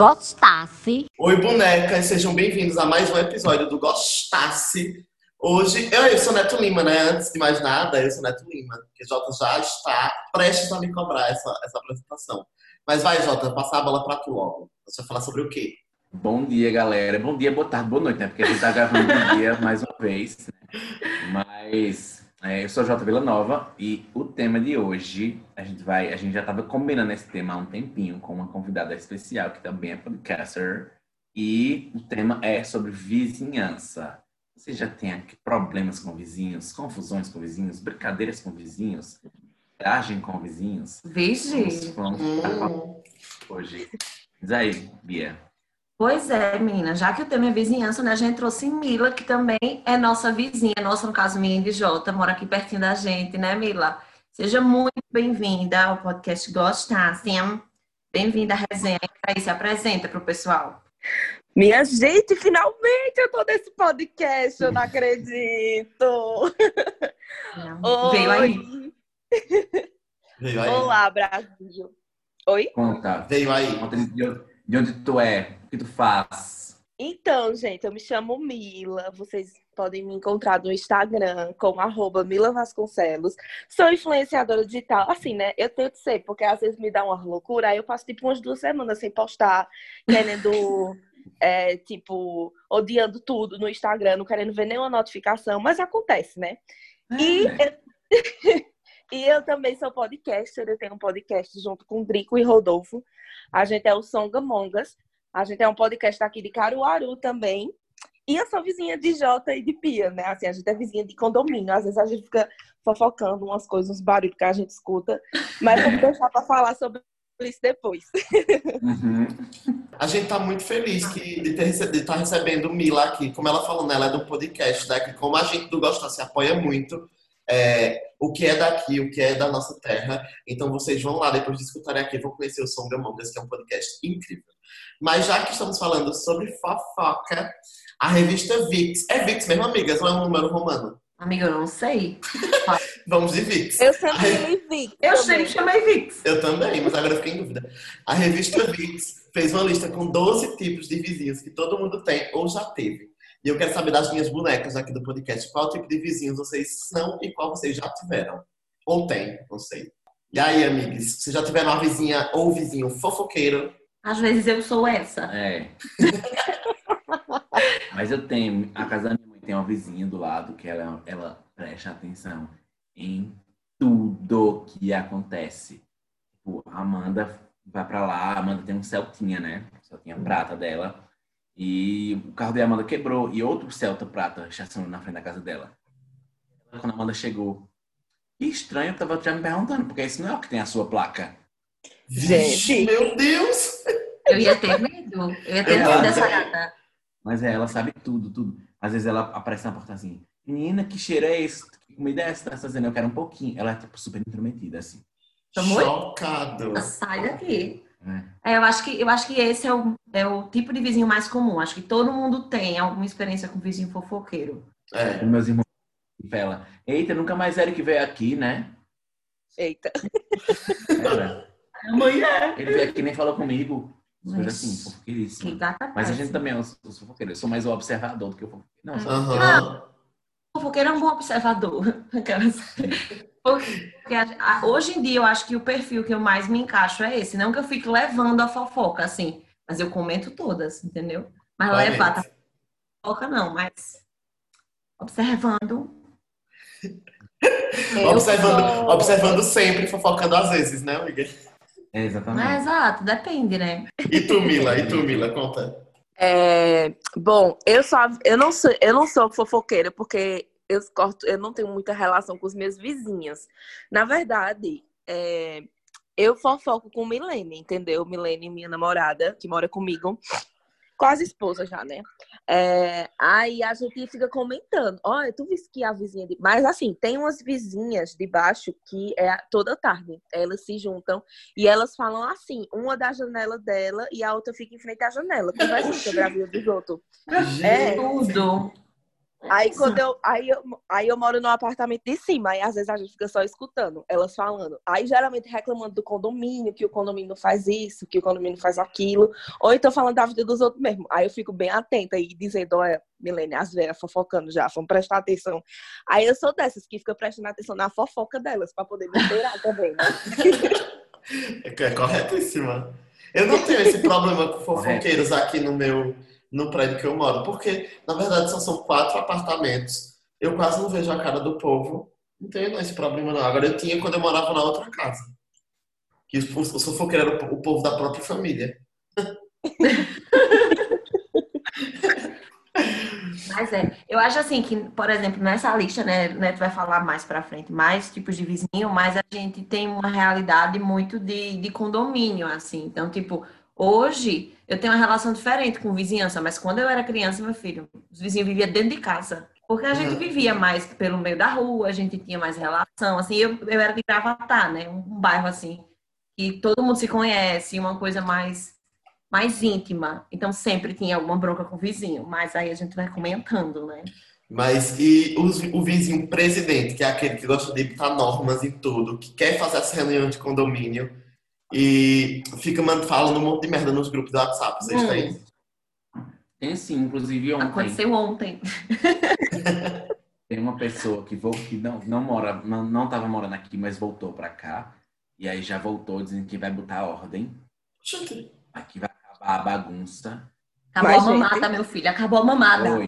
Gostasse. Oi, bonecas, sejam bem-vindos a mais um episódio do Gostasse. Hoje, eu, eu sou Neto Lima, né? Antes de mais nada, eu sou Neto Lima, que Jota já está prestes a me cobrar essa, essa apresentação. Mas vai, Jota, passar a bola pra tu logo. Você vai falar sobre o quê? Bom dia, galera. Bom dia, boa tarde, boa noite, né? Porque a gente tá gravando de dia mais uma vez. Né? Mas eu sou Jota Vila Nova e o tema de hoje, a gente vai, a gente já estava combinando esse tema há um tempinho com uma convidada especial que também é podcaster. E o tema é sobre vizinhança. Você já tem aqui problemas com vizinhos, confusões com vizinhos, brincadeiras com vizinhos, viagem com vizinhos? Vixe! Vamos, vamos hoje. Diz aí, Bia. Pois é, menina, já que o tema é vizinhança, né, a gente trouxe Mila, que também é nossa vizinha, nossa, no caso, minha de Jota, mora aqui pertinho da gente, né, Mila? Seja muito bem-vinda ao podcast Gostassem. Bem-vinda à resenha. Aí se apresenta para o pessoal. Minha gente, finalmente eu tô nesse podcast, eu não acredito. Não. Veio aí. Veio aí. Olá, Brasil. Oi? Conta. Veio aí. Conta de de onde tu é, o que tu faz. Então, gente, eu me chamo Mila. Vocês podem me encontrar no Instagram como arroba Mila Vasconcelos. Sou influenciadora digital. Assim, né? Eu tento ser, porque às vezes me dá uma loucura. Aí eu passo tipo umas duas semanas sem postar, querendo, é, tipo, odiando tudo no Instagram, não querendo ver nenhuma notificação. Mas acontece, né? E, eu... e eu também sou podcaster. Eu tenho um podcast junto com Drico e Rodolfo. A gente é o Songamongas. A gente é um podcast aqui de Caruaru também. E eu sou vizinha de Jota e de Pia, né? Assim, a gente é vizinha de condomínio. Às vezes a gente fica fofocando umas coisas, uns barulhos que a gente escuta. Mas vamos deixar para falar sobre isso depois. Uhum. A gente tá muito feliz que, de estar recebendo Mila aqui. Como ela falou, né? Ela é do podcast, né? Que como a gente do Gosta se apoia muito, é, o que é daqui, o que é da nossa terra. Então vocês vão lá, depois de escutarem aqui, vão conhecer o Som Mongas, que é um podcast incrível. Mas já que estamos falando sobre fofoca, a revista VIX. É VIX mesmo, amigas, ou é um número romano? Amiga, eu não sei. Vamos de VIX. Eu sempre chamei Vic. Eu sempre chamei Vix. Eu também, mas agora eu fiquei em dúvida. A revista VIX fez uma lista com 12 tipos de vizinhos que todo mundo tem ou já teve. E eu quero saber das minhas bonecas aqui do podcast, qual tipo de vizinhos vocês são e qual vocês já tiveram. Ou têm, não sei. E aí, amigos, vocês já tiveram uma vizinha ou vizinho fofoqueiro? Às vezes eu sou essa. É. Mas eu tenho, a casa da minha mãe tem uma vizinha do lado que ela, ela presta atenção em tudo que acontece. Tipo, a Amanda vai pra lá, a Amanda tem um Celtinha, né? Celtinha prata dela. E o carro da Amanda quebrou e outro Celta prata estacionou na frente da casa dela. Quando a Amanda chegou, que estranho, eu tava já me perguntando, porque esse não é o que tem a sua placa. Vixe, meu Deus! Eu ia ter medo. Eu ia ter medo dessa gata. Mas é, ela sabe tudo, tudo. Às vezes ela aparece na porta assim, menina, que cheiro é esse? Que comida é essa? Tá fazendo? Eu quero um pouquinho. Ela é, tipo, super intrometida, assim. Chocado. Sai daqui. É. É, eu acho que eu acho que esse é o, é o tipo de vizinho mais comum. Acho que todo mundo tem alguma experiência com vizinho fofoqueiro. É. Os meus irmãos ela, eita, nunca mais Eric veio aqui, né? Eita. Amanhã. ele veio aqui e nem falou comigo. Assim, Mas- Que fofoqueiríssimo. Mas a gente também é os, os fofoqueiros. Eu sou mais o observador do que o fofoqueiro. Não, eu sou. Fofoqueiro é um bom observador. Porque hoje em dia eu acho que o perfil que eu mais me encaixo é esse. Não que eu fique levando a fofoca, assim. Mas eu comento todas, entendeu? Mas Vai levar mesmo. tá fofoca não, mas observando. Observando, sou- observando sempre, fofocando às vezes, né, amiga? É, exatamente. Mas exato, depende, né? E tu, Mila? E tu, Mila? Conta. É, bom, eu só eu não sou eu não sou fofoqueira porque eu corto, eu não tenho muita relação com os meus vizinhos. Na verdade, é, eu fofoco com Milene, entendeu? Milene, minha namorada, que mora comigo. Quase esposa já, né? É, aí a gente fica comentando. Olha, tu viste que a vizinha. De... Mas assim, tem umas vizinhas de baixo que é toda tarde. Elas se juntam e elas falam assim: uma da janela dela e a outra fica em frente à janela. Conversa sobre a vida dos outros. É. Tudo. Aí quando eu aí, eu. aí eu moro no apartamento de cima, aí às vezes a gente fica só escutando elas falando. Aí geralmente reclamando do condomínio, que o condomínio faz isso, que o condomínio faz aquilo. Ou então falando da vida dos outros mesmo. Aí eu fico bem atenta e dizendo, olha, Milene, as velhas fofocando já, vamos prestar atenção. Aí eu sou dessas que fica prestando atenção na fofoca delas, pra poder me inteirar também, né? É corretíssima. Eu não tenho esse problema com fofoqueiros aqui no meu no prédio que eu moro, porque na verdade só são quatro apartamentos. Eu quase não vejo a cara do povo. Não tenho esse problema não. Agora eu tinha quando eu morava na outra casa. Que o fofoqueiro era o povo da própria família. Mas é, eu acho assim que, por exemplo, nessa lista, né, né, tu vai falar mais pra frente, mais tipos de vizinho, mas a gente tem uma realidade muito de, de condomínio, assim. Então, tipo, hoje eu tenho uma relação diferente com vizinhança, mas quando eu era criança, meu filho, os vizinhos viviam dentro de casa. Porque a gente vivia mais pelo meio da rua, a gente tinha mais relação, assim, eu, eu era de Gravatar, né, um bairro assim, que todo mundo se conhece, uma coisa mais mais íntima. Então sempre tinha alguma bronca com o vizinho, mas aí a gente vai comentando, né? Mas e os, o vizinho presidente, que é aquele que gosta de botar normas e tudo, que quer fazer essa reunião de condomínio e fica falando um monte de merda nos grupos do WhatsApp, vocês hum. têm? Tem sim, inclusive ontem. Aconteceu ontem. Tem uma pessoa que, vou, que não, não mora, não, não tava morando aqui, mas voltou pra cá. E aí já voltou dizendo que vai botar ordem. Aqui vai a bagunça. Acabou Mas, a mamada, gente... meu filho. Acabou a mamada. Foi.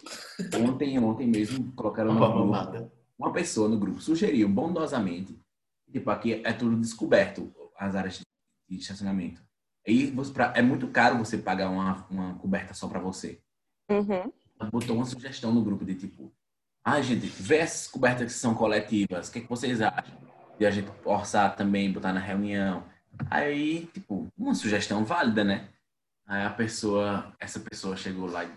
Ontem, ontem mesmo, colocaram no grupo. Uma pessoa no grupo sugeriu bondosamente. Tipo, aqui é tudo descoberto, as áreas de estacionamento. E é muito caro você pagar uma, uma coberta só para você. Uhum. Botou uma sugestão no grupo de tipo, ah, gente, vê essas cobertas que são coletivas, o que, é que vocês acham? E a gente orçar também, botar na reunião. Aí, tipo, uma sugestão válida, né? Aí a pessoa, essa pessoa chegou lá e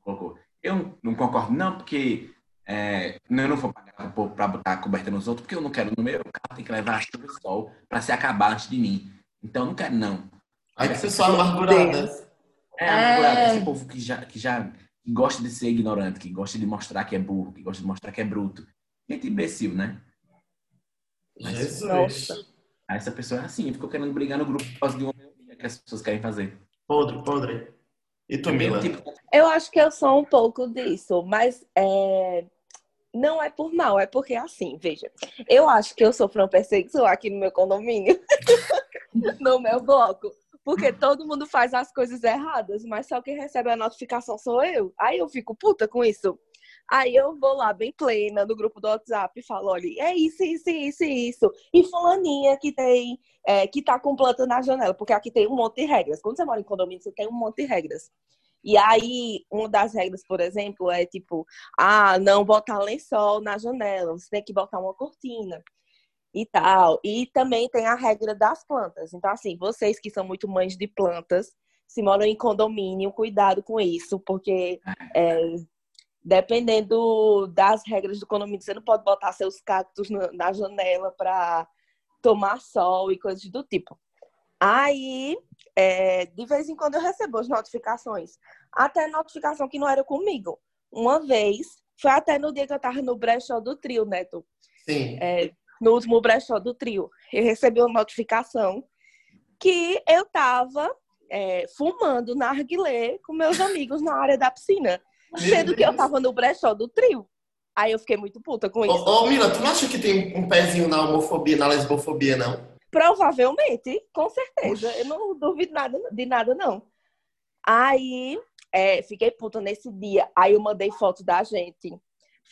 colocou, eu não concordo não, porque é, eu não vou pagar para botar a coberta nos outros, porque eu não quero no meu, o carro tem que levar a chuva e sol para se acabar antes de mim. Então eu não quero não. Aí que você só amargurada. É, amargurada. É... Esse povo que já, que já gosta de ser ignorante, que gosta de mostrar que é burro, que gosta de mostrar que é bruto. Gente imbecil, né? Mas, Jesus. Aí essa pessoa é assim, ficou querendo brigar no grupo por causa de uma que as pessoas querem fazer. Podre, podre. E tu, Mila? Tipo... Eu acho que eu sou um pouco disso, mas é... não é por mal, é porque assim, veja, eu acho que eu sofro uma perseguição aqui no meu condomínio, no meu bloco. Porque todo mundo faz as coisas erradas, mas só quem recebe a notificação sou eu. Aí eu fico puta com isso. Aí eu vou lá bem plena no grupo do WhatsApp e falo, olha, é isso, isso, isso, isso. E fulaninha que tem, é, que tá com planta na janela, porque aqui tem um monte de regras. Quando você mora em condomínio, você tem um monte de regras. E aí, uma das regras, por exemplo, é tipo, ah, não botar lençol na janela, você tem que botar uma cortina e tal. E também tem a regra das plantas. Então, assim, vocês que são muito mães de plantas, se moram em condomínio, cuidado com isso, porque é, dependendo das regras do condomínio, você não pode botar seus cactos na janela para tomar sol e coisas do tipo. Aí, é, de vez em quando eu recebo as notificações. Até notificação que não era comigo. Uma vez, foi até no dia que eu tava no brechó do trio, Neto. Sim. É, no último brechó do trio. Eu recebi uma notificação que eu tava é, fumando narguilé com meus amigos na área da piscina. Sendo que eu tava no brechó do trio. Aí eu fiquei muito puta com isso. Ô, ô Mila, tu não acha que tem um pezinho na homofobia, na lesbofobia, não? Provavelmente, com certeza. Oxi. Eu não duvido nada, de nada, não. Aí, é, fiquei puta nesse dia. Aí eu mandei foto da gente.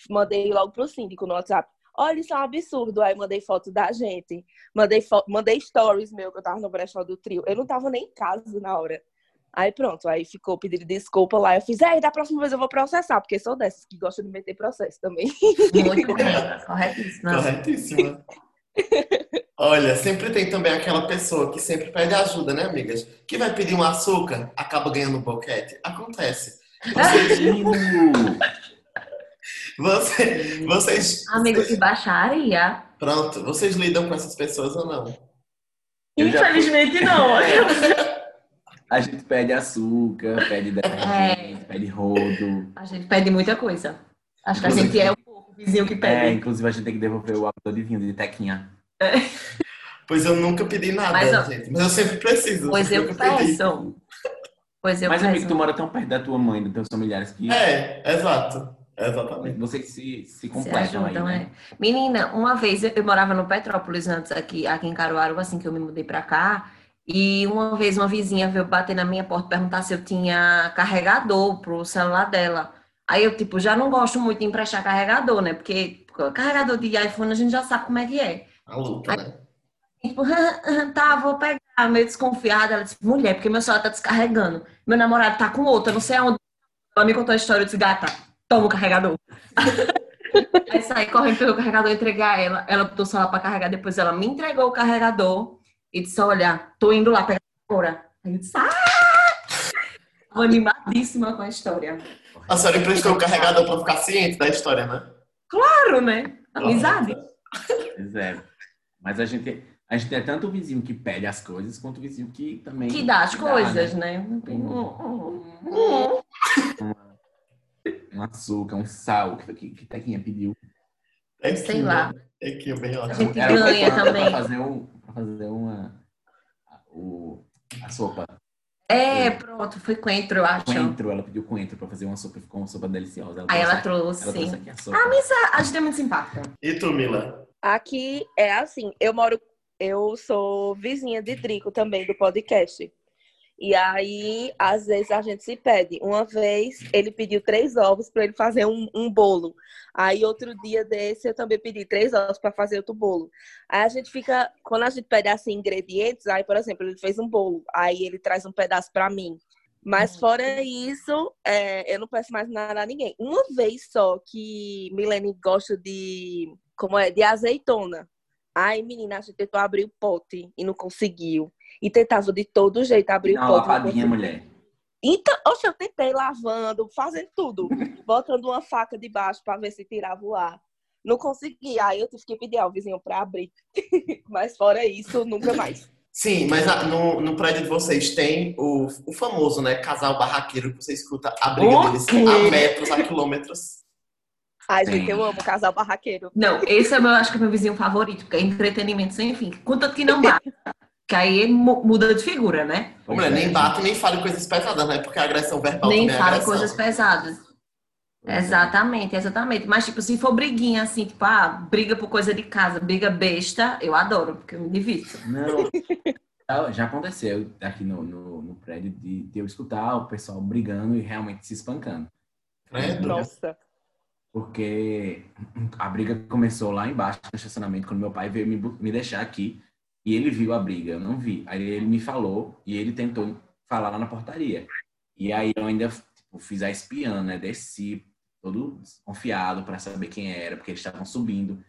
Mandei logo pro síndico no WhatsApp. Olha, isso é um absurdo. Aí mandei foto da gente. Mandei, mandei stories meu que eu tava no brechó do trio. Eu não tava nem em casa na hora. Aí pronto, aí ficou pedindo desculpa lá. Eu fiz, é, da próxima vez eu vou processar, porque sou dessas que gostam de meter processo também. Muito correta, corretíssima. Corretíssima. Olha, sempre tem também aquela pessoa que sempre pede ajuda, né, amigas? Que vai pedir um açúcar, acaba ganhando um boquete. Acontece. Vocês... Você, vocês. Amigo, que baixaria. Pronto, vocês lidam com essas pessoas ou não? Infelizmente não. A gente pede açúcar, pede detergente, é. pede rodo. A gente pede muita coisa. Acho que a gente é o vizinho que É, pede. inclusive a gente tem que devolver o hábito de vinho de tequinha. Pois eu nunca pedi nada, Mas eu- gente. Mas eu sempre preciso. Pois eu pedi. peço. Pois eu Mas, amigo, tu peço. mora tão perto da tua mãe, dos teus familiares, que É, exato. Exatamente. vocês se, se Se completam ajudam, aí, é. né? Menina, uma vez eu, eu morava no Petrópolis antes, aqui, aqui em Caruaru, assim que eu me mudei pra cá. E uma vez uma vizinha veio bater na minha porta perguntar se eu tinha carregador pro celular dela. Aí eu, tipo, já não gosto muito de emprestar carregador, né? Porque carregador de iPhone a gente já sabe como é que é. A luta, né? Tipo, tá, vou pegar, meio desconfiada. Ela disse, mulher, porque meu celular tá descarregando. Meu namorado tá com outra, não sei aonde. Ela me contou a história, eu disse, gata, toma o carregador. Aí saí correndo pelo carregador, entreguei a ela. Ela botou o celular pra carregar, depois ela me entregou o carregador e disse, olha, tô indo lá pegar agora. Aí eu disse, ah! Tava animadíssima com a história. A senhora emprestou o carregador pra ficar ciente da história, né? Claro, né? Amizade. Pois é. Mas a gente, a gente é tanto o vizinho que pede as coisas, quanto o vizinho que também... Que dá as né? coisas, né? Um açúcar, um sal, que, que, que Tequinha pediu. É Sei que, lá. É que bem A gente Era ganha também. Pra fazer, um, pra fazer uma... a- O, a sopa. É, pronto, foi coentro, eu acho. Coentro, ela pediu coentro pra fazer uma sopa, ficou uma sopa deliciosa. Aí ela trouxe, trouxe. ela trouxe aqui a sopa. Ah, mas a, a gente é muito simpática. E tu, Mila? Aqui é assim, eu moro, eu sou vizinha de Drico também do podcast. E aí, às vezes a gente se pede. Uma vez ele pediu três ovos para ele fazer um, um bolo. Aí outro dia desse eu também pedi três ovos para fazer outro bolo. Aí a gente fica, quando a gente pede assim ingredientes, aí por exemplo ele fez um bolo, aí ele traz um pedaço para mim. Mas fora isso, é, eu não peço mais nada a ninguém. Uma vez só que Milene gosta de, como é, de azeitona. Aí, menina, a gente tentou abrir o pote e não conseguiu. E tentava de todo jeito abrir Dá o pote. não conseguiu. mulher. Então, oxe, eu tentei lavando, fazendo tudo, botando uma faca debaixo para ver se tirava o ar. Não consegui. Aí eu tive que pedir ao vizinho para abrir. Mas fora isso, nunca mais. Sim, mas a- no, no prédio de vocês tem o, o famoso, né, casal barraqueiro que você escuta a briga O deles quê? a metros, a quilômetros. Ai, Sim. gente, eu amo casal barraqueiro. Não, esse é meu, acho que é meu vizinho favorito, porque é entretenimento sem fim. Contanto que não bate. que aí mu- muda de figura, né? Pois Mulher, é, nem gente. bate, nem fale coisas pesadas, né? Porque a agressão verbal Nem também é fala agressão. coisas pesadas. É. Exatamente, exatamente. Mas, tipo, se for briguinha assim, tipo, ah, briga por coisa de casa, briga besta, eu adoro, porque eu me divirto. Não. Já- Já aconteceu aqui no, no, no prédio de, de eu escutar o pessoal brigando e realmente se espancando. Credo. Nossa. Porque a briga começou lá embaixo no estacionamento, quando meu pai veio me, me deixar aqui e ele viu a briga, eu não vi. Aí ele me falou e ele tentou falar lá na portaria. E aí eu ainda tipo, fiz a espiã, né? Desci todo desconfiado para saber quem era, porque eles estavam subindo.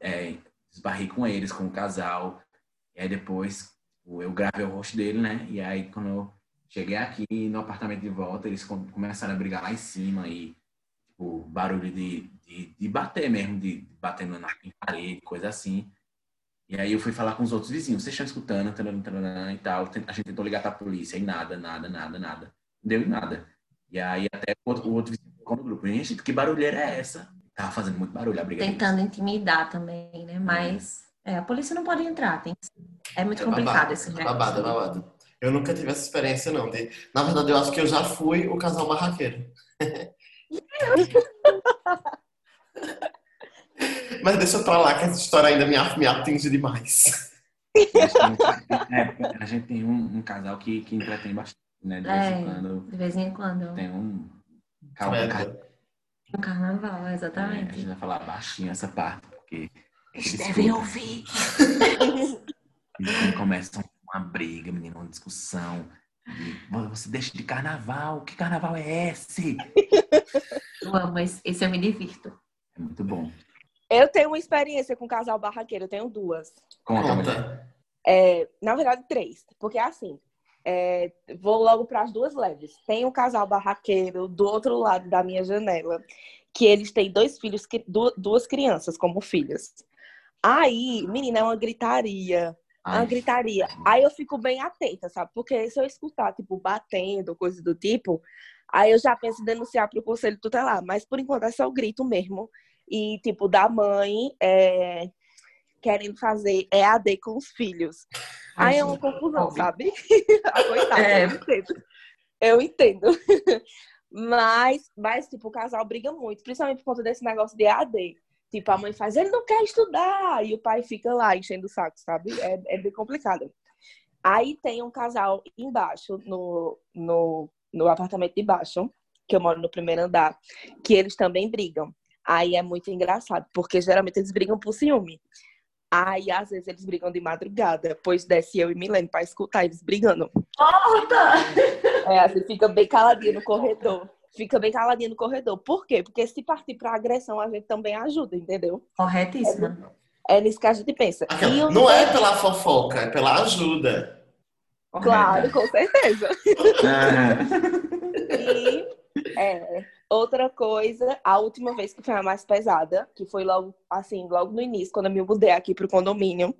É, esbarrei com eles, com o casal. E aí depois tipo, eu gravei o rosto dele, né? E aí quando eu cheguei aqui no apartamento de volta, eles com- começaram a brigar lá em cima e tipo, barulho de, de, de bater mesmo, de, de batendo na parede, coisa assim. E aí eu fui falar com os outros vizinhos, vocês estão escutando, taranã, taranã, e tal. A gente tentou ligar pra polícia e nada, nada, nada, nada. Não deu em nada. E aí até o outro, o outro vizinho ficou no grupo, gente, que barulheira é essa? Tava fazendo muito barulho a briga deles. Tentando intimidar também, né? Mas é, a polícia não pode entrar, tem É muito É complicado babado, esse é negócio. babado, é babado. Eu nunca tive essa experiência, não. de- Na verdade, eu acho que eu já fui o casal barraqueiro. Mas deixa pra lá, que essa história ainda me, me atinge demais. É, a gente tem um, um casal que, que entretém bastante, né? De vez É. em quando De vez em quando. tem um. Calma. No carnaval, É, a exatamente. gente vai falar baixinho essa parte, porque Eles eles devem ouvir. E quando começa uma briga, menina, uma discussão. "Mano, você deixa de carnaval? Que carnaval é esse? Eu amo, esse, esse eu me divirto. É muito bom. Eu tenho uma experiência com casal barraqueiro, eu tenho duas. Conta, mulher. Conta. É, na verdade, três. Porque assim, é, vou logo para as duas leves. Tem um casal barraqueiro do outro lado da minha janela, que eles têm dois filhos, duas crianças como filhas. Aí, menina, é uma gritaria. É uma gritaria. Aí eu fico bem atenta, sabe? Porque se eu escutar, tipo, batendo, coisa do tipo, Aí eu já penso em denunciar para o conselho tutelar, mas por enquanto é só o grito mesmo. E, tipo, da mãe é, querendo fazer EAD com os filhos. Aí é uma confusão, sabe? Coitada, é. eu entendo. Eu entendo. mas, mas, tipo, o casal briga muito, principalmente por conta desse negócio de EAD. Tipo, a mãe faz, ele não quer estudar, e o pai fica lá enchendo o saco, sabe? É, é bem complicado. Aí tem um casal embaixo, no, no, no apartamento de baixo, que eu moro no primeiro andar, que eles também brigam. Aí é muito engraçado, porque geralmente eles brigam por ciúme. Aí, às vezes, eles brigam de madrugada, pois desce eu e Milene pra escutar eles brigando. Porta! É, assim, fica bem caladinho no corredor fica bem caladinho no corredor. Por quê? Porque se partir para agressão, a gente também ajuda, entendeu? Corretíssima. É, é nisso que a gente pensa. Aquela, não é pela fofoca, é pela ajuda. Claro, com certeza. e é, outra coisa, a última vez que foi a mais pesada, que foi logo assim, logo no início, quando eu me mudei aqui pro condomínio.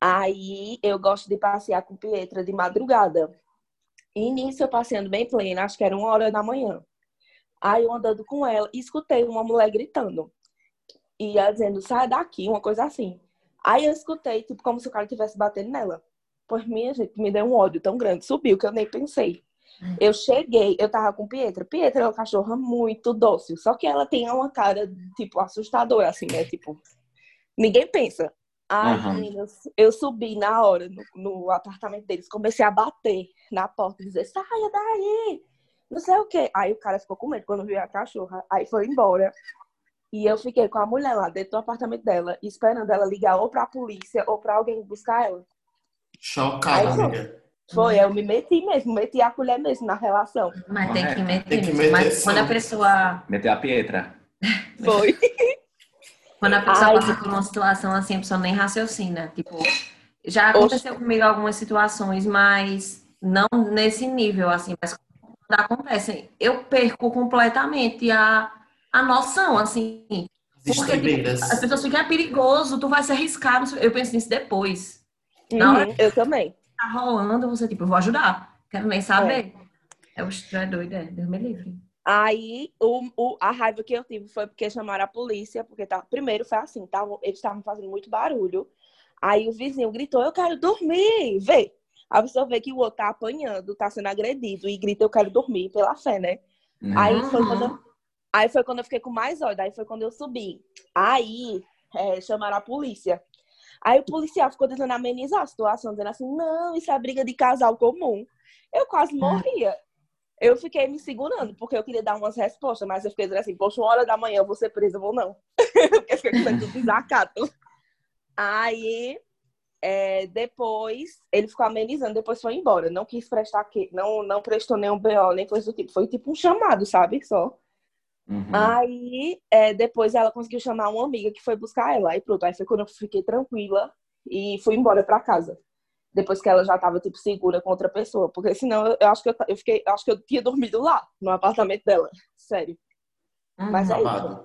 Aí eu gosto de passear com Pietra de madrugada. Nisso eu passeando bem plena, acho que era uma hora da manhã. Aí eu andando com ela, escutei uma mulher gritando. E ela dizendo, sai daqui, uma coisa assim. Aí eu escutei, tipo, como se o cara estivesse batendo nela. Pois minha gente, me deu um ódio tão grande, subiu que eu nem pensei. Eu cheguei, eu tava com Pietra. Pietra é uma cachorra muito dócil, só que ela tem uma cara, tipo, assustadora, assim, né? Tipo, ninguém pensa. Ai, uhum. meninas, eu subi na hora no, no, apartamento deles, comecei a bater na porta, dizer, saia daí, não sei o quê. Aí o cara ficou com medo quando viu a cachorra, aí foi embora. E eu fiquei com a mulher lá dentro do apartamento dela, esperando ela ligar ou pra polícia ou pra alguém buscar ela. Chocada, amiga. Foi, eu me meti mesmo, meti a colher mesmo na relação. Mas tem que meter, tem que meter Mas quando a pessoa. Meteu a Pietra. Foi. Quando a pessoa Ai. passa por uma situação assim, a pessoa nem raciocina. Tipo, já aconteceu Oxe. comigo algumas situações, mas não nesse nível, assim, mas quando acontecem, eu perco completamente a, a noção, assim. Porque tipo, as pessoas ficam, é perigoso, tu vai se arriscar. Eu penso nisso depois. Uhum, Na hora eu também. Tá rolando, você, tipo, eu vou ajudar. Quero nem saber. É, é o é doido, é. Deus me livre. Aí o, o, a raiva que eu tive foi porque chamaram a polícia, porque tá, primeiro foi assim, tavam, eles estavam fazendo muito barulho. Aí o vizinho gritou, eu quero dormir, vê. A pessoa vê que o outro tá apanhando, tá sendo agredido e grita, eu quero dormir pela fé, né? Uhum. Aí, foi quando eu, aí foi quando eu fiquei com mais ódio, aí foi quando eu subi. Aí é, chamaram a polícia. Aí o policial ficou tentando amenizar a situação, dizendo assim, não, isso é briga de casal comum. Eu quase morria. Eu fiquei me segurando, porque eu queria dar umas respostas, mas eu fiquei dizendo assim, poxa, uma hora da manhã eu vou ser presa ou não. porque fiquei com tudo desacato. Aí, é, depois, ele ficou amenizando, depois foi embora. Não quis prestar não, não prestou nenhum BO, nem coisa do tipo. Foi tipo um chamado, sabe? Só. Uhum. Aí, é, depois ela conseguiu chamar uma amiga que foi buscar ela. Aí pronto, aí foi quando eu fiquei tranquila e fui embora pra casa depois que ela já estava tipo segura com outra pessoa, porque senão eu, eu acho que eu, eu, fiquei, acho que eu tinha dormido lá no apartamento dela, sério. Uhum. Mas é isso.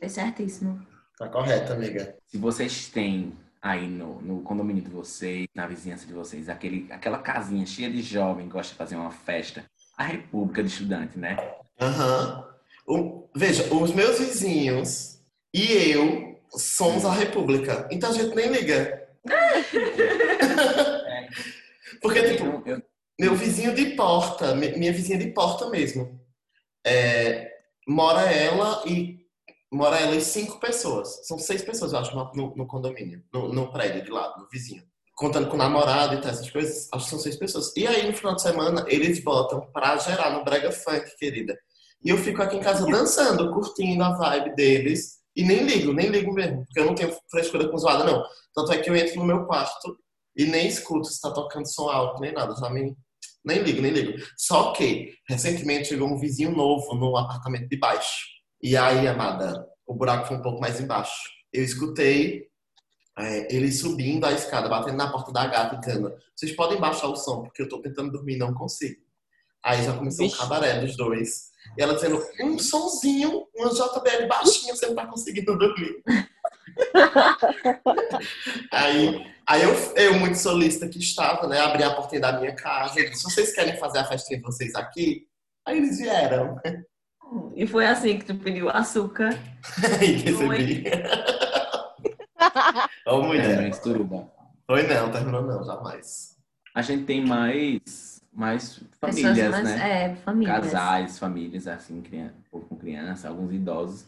É certíssimo. Tá correto, amiga. Se vocês têm aí no, no condomínio de vocês, na vizinhança de vocês, aquele, aquela casinha cheia de jovem que gosta de fazer uma festa, a República de Estudante, né? Aham. Uhum. Veja, os meus vizinhos e eu somos a República. Então a gente nem liga. Porque, tipo, meu vizinho de porta, minha vizinha de porta mesmo, é, mora ela e mora ela e cinco pessoas. São seis pessoas, eu acho, no, no condomínio, no, no, prédio de lado, no vizinho. Contando com o namorado e tal, essas coisas, acho que são seis pessoas. E aí, no final de semana, eles botam pra gerar no Brega Funk, querida. E eu fico aqui em casa dançando, curtindo a vibe deles. E nem ligo, nem ligo mesmo, porque eu não tenho frescura com zoada, não. Tanto é que eu entro no meu quarto e nem escuto se tá tocando som alto, nem nada, já nem, nem ligo, nem ligo. Só que, recentemente chegou um vizinho novo no apartamento de baixo. E aí, amada, o buraco foi um pouco mais embaixo. Eu escutei é, ele subindo a escada, batendo na porta da gata e dizendo: Vocês podem baixar o som, porque eu tô tentando dormir e não consigo. Aí já começou o um cabaré dos dois. E ela dizendo: Um sonzinho, uma JBL baixinha, você não tá conseguindo dormir. Aí Aí eu, eu, muito solista que estava, né, abri a portinha da minha casa e disse, vocês querem fazer a festinha de vocês aqui? Aí eles vieram. E foi assim que tu pediu açúcar. Aí recebi. Ô, É, mulher. Esturuba. Foi não, terminou não, jamais. A gente tem mais, mais famílias, mais- né? É, famílias. Casais, famílias, assim, criança, pouco com criança, alguns idosos.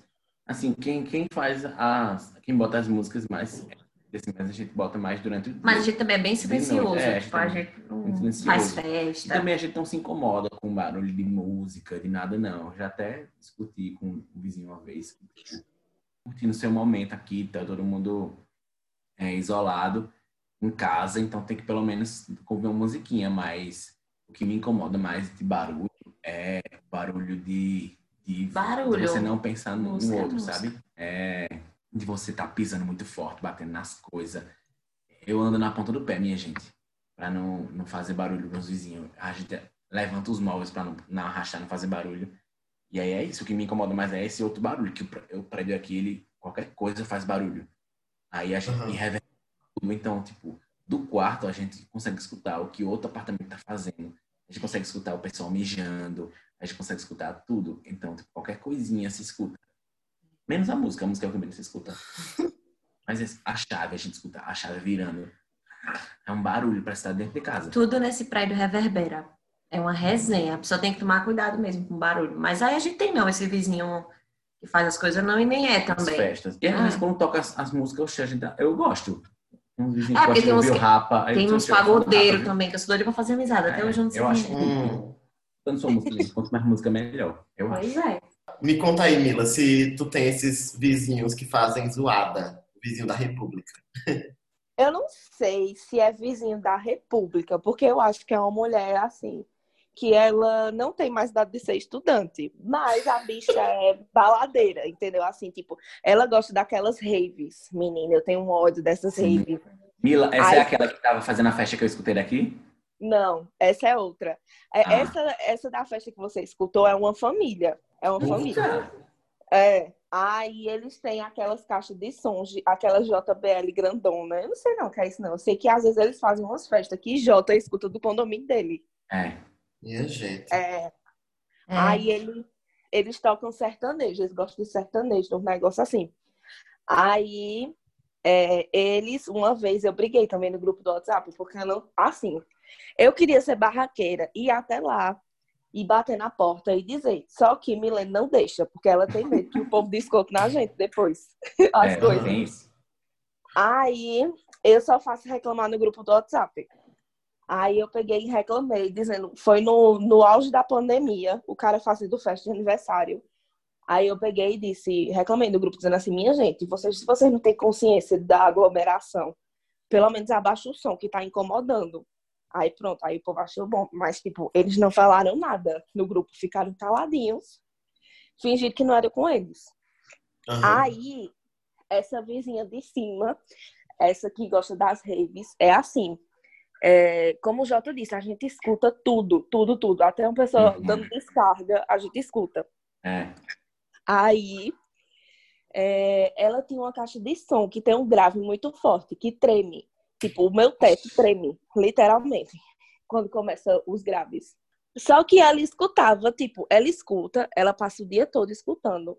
Assim, quem, quem faz as. Quem bota as músicas mais. Assim, mas a gente bota mais durante o dia. Mas a gente também é bem silencioso. É, tipo, a gente não Muito silencioso. faz E festa. também a gente não se incomoda com barulho de música, de nada, não. Já até discuti com o vizinho uma vez, tipo, curtindo seu momento aqui, tá todo mundo é, isolado em casa, então tem que pelo menos ouvir uma musiquinha, mas o que me incomoda mais de barulho é barulho de, de, Barulho. de você não pensar no, no Música outro, música. sabe? É, de você estar pisando muito forte, batendo nas coisas. Eu ando na ponta do pé, minha gente para não, não fazer barulho nos vizinhos. A gente levanta os móveis para não, não arrastar, não fazer barulho. E aí é isso, o que me incomoda mais é esse outro barulho, que o, pré- o prédio aqui, ele, qualquer coisa faz barulho. Aí a gente Aham. reverberando tudo. Então, tipo, do quarto a gente consegue escutar o que outro apartamento tá fazendo. A gente consegue escutar o pessoal mijando, a gente consegue escutar tudo. Então, tipo, qualquer coisinha se escuta. Menos a música, a música é o que menos se escuta. Mas a chave, a gente escuta a chave virando. É um barulho para estar dentro de casa. Tudo nesse prédio reverbera. É uma resenha. A pessoa tem que tomar cuidado mesmo com o barulho. Mas aí a gente tem não, esse vizinho que faz as coisas não e nem é as também. festas. E às Ah. vezes quando toca as, as músicas, a gente, dá- eu gosto. Um vizinho É, gosta de tem uns ouvir que- Rapa. Tem eu uns pagodeiros também, que eu sou doida pra fazer amizade. Até É, hoje eu não sei eu acho quem Quando sou música, gente, quanto mais música, melhor. Eu acho. Pois é. Me conta aí, Mila, se tu tem esses vizinhos que fazem zoada, vizinho da República. Eu não sei se é vizinho da República, porque eu acho que é uma mulher assim, que ela não tem mais idade de ser estudante, mas a bicha é baladeira, entendeu? Assim, tipo, ela gosta daquelas raves, menina, eu tenho um ódio dessas raves. Mila, essa Ai. é aquela que tava fazendo a festa que eu escutei daqui? Não, essa é outra. É, Ah. Essa, essa da festa que você escutou é uma família. É uma família. Eita. É. Aí eles têm aquelas caixas de som, de- aquelas JBL grandona. Eu não sei não o que é isso, não. Eu sei que às vezes eles fazem umas festas que Jota escuta do condomínio dele. É. Minha gente. É. É. Aí ele, eles tocam sertanejo, eles gostam de sertanejo, um negócio assim. Aí é, eles, uma vez eu briguei também no grupo do WhatsApp, porque eu não. Assim, eu queria ser barraqueira, ir até lá e bater na porta e dizer. Só que Milene não deixa, porque ela tem medo que o povo desconte na gente depois. As é, coisas. tem isso. Aí eu só faço reclamar no grupo do WhatsApp. Aí eu peguei e reclamei, dizendo, foi no, no auge da pandemia, o cara fazendo festa de aniversário. Aí eu peguei e disse, reclamei no grupo, dizendo assim, minha gente, vocês, se vocês não têm consciência da aglomeração, pelo menos abaixa o som que tá incomodando. Aí pronto, aí o povo achou bom. Mas, tipo, eles não falaram nada no grupo, ficaram caladinhos, fingindo que não era com eles. Aham. Aí, essa vizinha de cima, essa que gosta das raves, é assim. É, como o Jota disse, a gente escuta tudo, tudo, tudo. Até uma pessoa Uhum. dando descarga, a gente escuta. É. Aí, é, ela tinha uma caixa de som que tem um grave muito forte, que treme. Tipo, o meu teto treme, literalmente, quando começa os graves. Só que ela escutava, tipo, ela escuta, ela passa o dia todo escutando.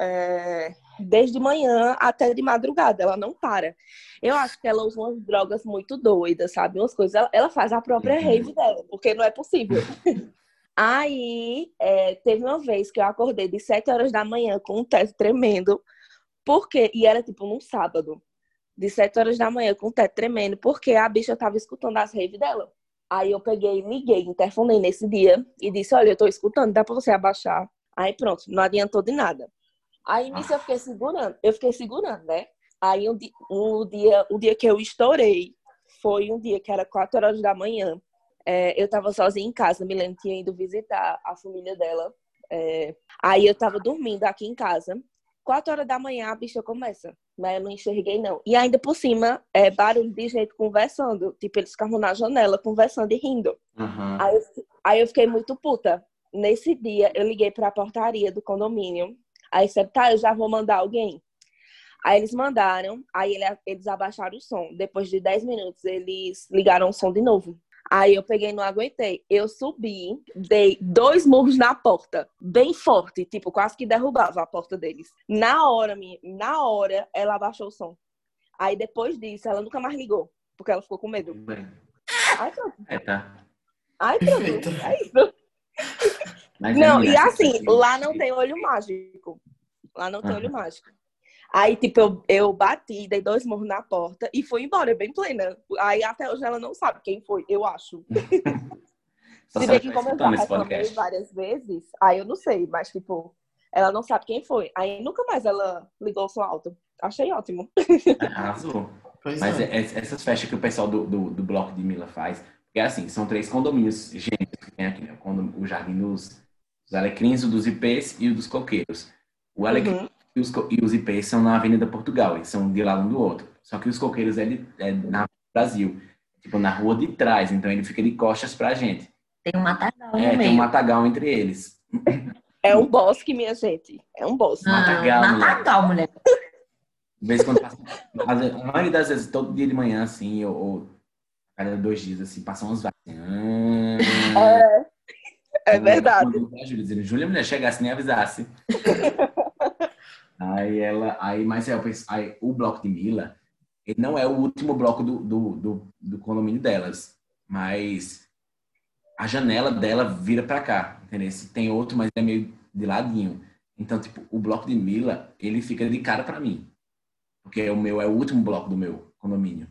É, desde manhã até de madrugada, ela não para. Eu acho que ela usa umas drogas muito doidas, sabe? Umas coisas. Ela, ela faz a própria Uhum. rave dela, porque não é possível. Aí, é, teve uma vez que eu acordei de 7 horas da manhã com um teto tremendo, porque, e era tipo num sábado, de 7 horas da manhã com o teto tremendo, porque a bicha tava escutando as raves dela. Aí eu peguei, liguei, interfonei nesse dia e disse: Olha, eu tô escutando, dá pra você abaixar. Aí pronto, não adiantou de nada. Aí nisso eu fiquei segurando, eu fiquei segurando, né? Aí um um dia, o dia que eu estourei foi um dia que era 4 horas da manhã. É, eu tava sozinha em casa, Milene tinha ido visitar a família dela. É, aí eu tava dormindo aqui em casa. 4 horas da manhã a bicha começa, mas eu não enxerguei não. E ainda por cima, é barulho de gente conversando. Tipo, eles ficavam na janela conversando e rindo. Aham. Aí eu, aí eu fiquei muito puta. Nesse dia, eu liguei pra portaria do condomínio. Aí disseram, tá, eu já vou mandar alguém. Aí eles mandaram, aí ele- eles abaixaram o som. Depois de 10 minutos, eles ligaram o som de novo. Aí eu peguei, não aguentei. Eu subi, dei dois murros na porta, bem forte, tipo, quase que derrubava a porta deles. Na hora, minha, na hora, ela abaixou o som. Aí depois disso, ela nunca mais ligou, porque ela ficou com medo. Bem, Ai, pronto. é, tá. Ai, pronto. É isso. Mas, Não, e assim, lá não tem olho mágico. Lá não tem Aham. olho mágico. Aí, tipo, eu, eu bati, dei dois morros na porta e fui embora, bem plena. Aí até hoje ela não sabe quem foi, eu acho. Se bem ela que como eu já reclamei várias vezes, aí eu não sei, mas tipo, ela não sabe quem foi. Aí nunca mais ela ligou o som alto. Achei ótimo. Arrasou. Pois Mas é. é- é- essas festas que o pessoal do, do, do bloco de Mila faz, porque assim, são três condomínios gêmeos que tem aqui, né? O condom- O Jardim dos, dos Alecrins, o dos Ipês e o dos Coqueiros. O Alecrim Uhum. E, os, e os Ipês são na Avenida Portugal, eles são de lá um do outro. Só que os Coqueiros é, de, é na Brasil, tipo na rua de trás, então ele fica de costas pra gente. Tem um matagal É, tem um matagal entre eles. É um bosque, minha gente. É um bosque. Não, matagal, mulher. matagal, mulher. De vez quando passa, a maioria das vezes, todo dia de manhã, assim, ou, ou cada dois dias, assim, passam uns vasos. É verdade. Quando a Júlia dizendo, Júlia, mulher, chegasse nem avisasse. Aí ela, aí, mas é, eu aí, o bloco de Mila, ele não é o último bloco do, do, do, do condomínio delas, mas a janela dela vira pra cá, entendeu? Tem outro, mas é meio de ladinho. Então, tipo, o bloco de Mila, ele fica de cara pra mim. Porque o meu é o último bloco do meu condomínio.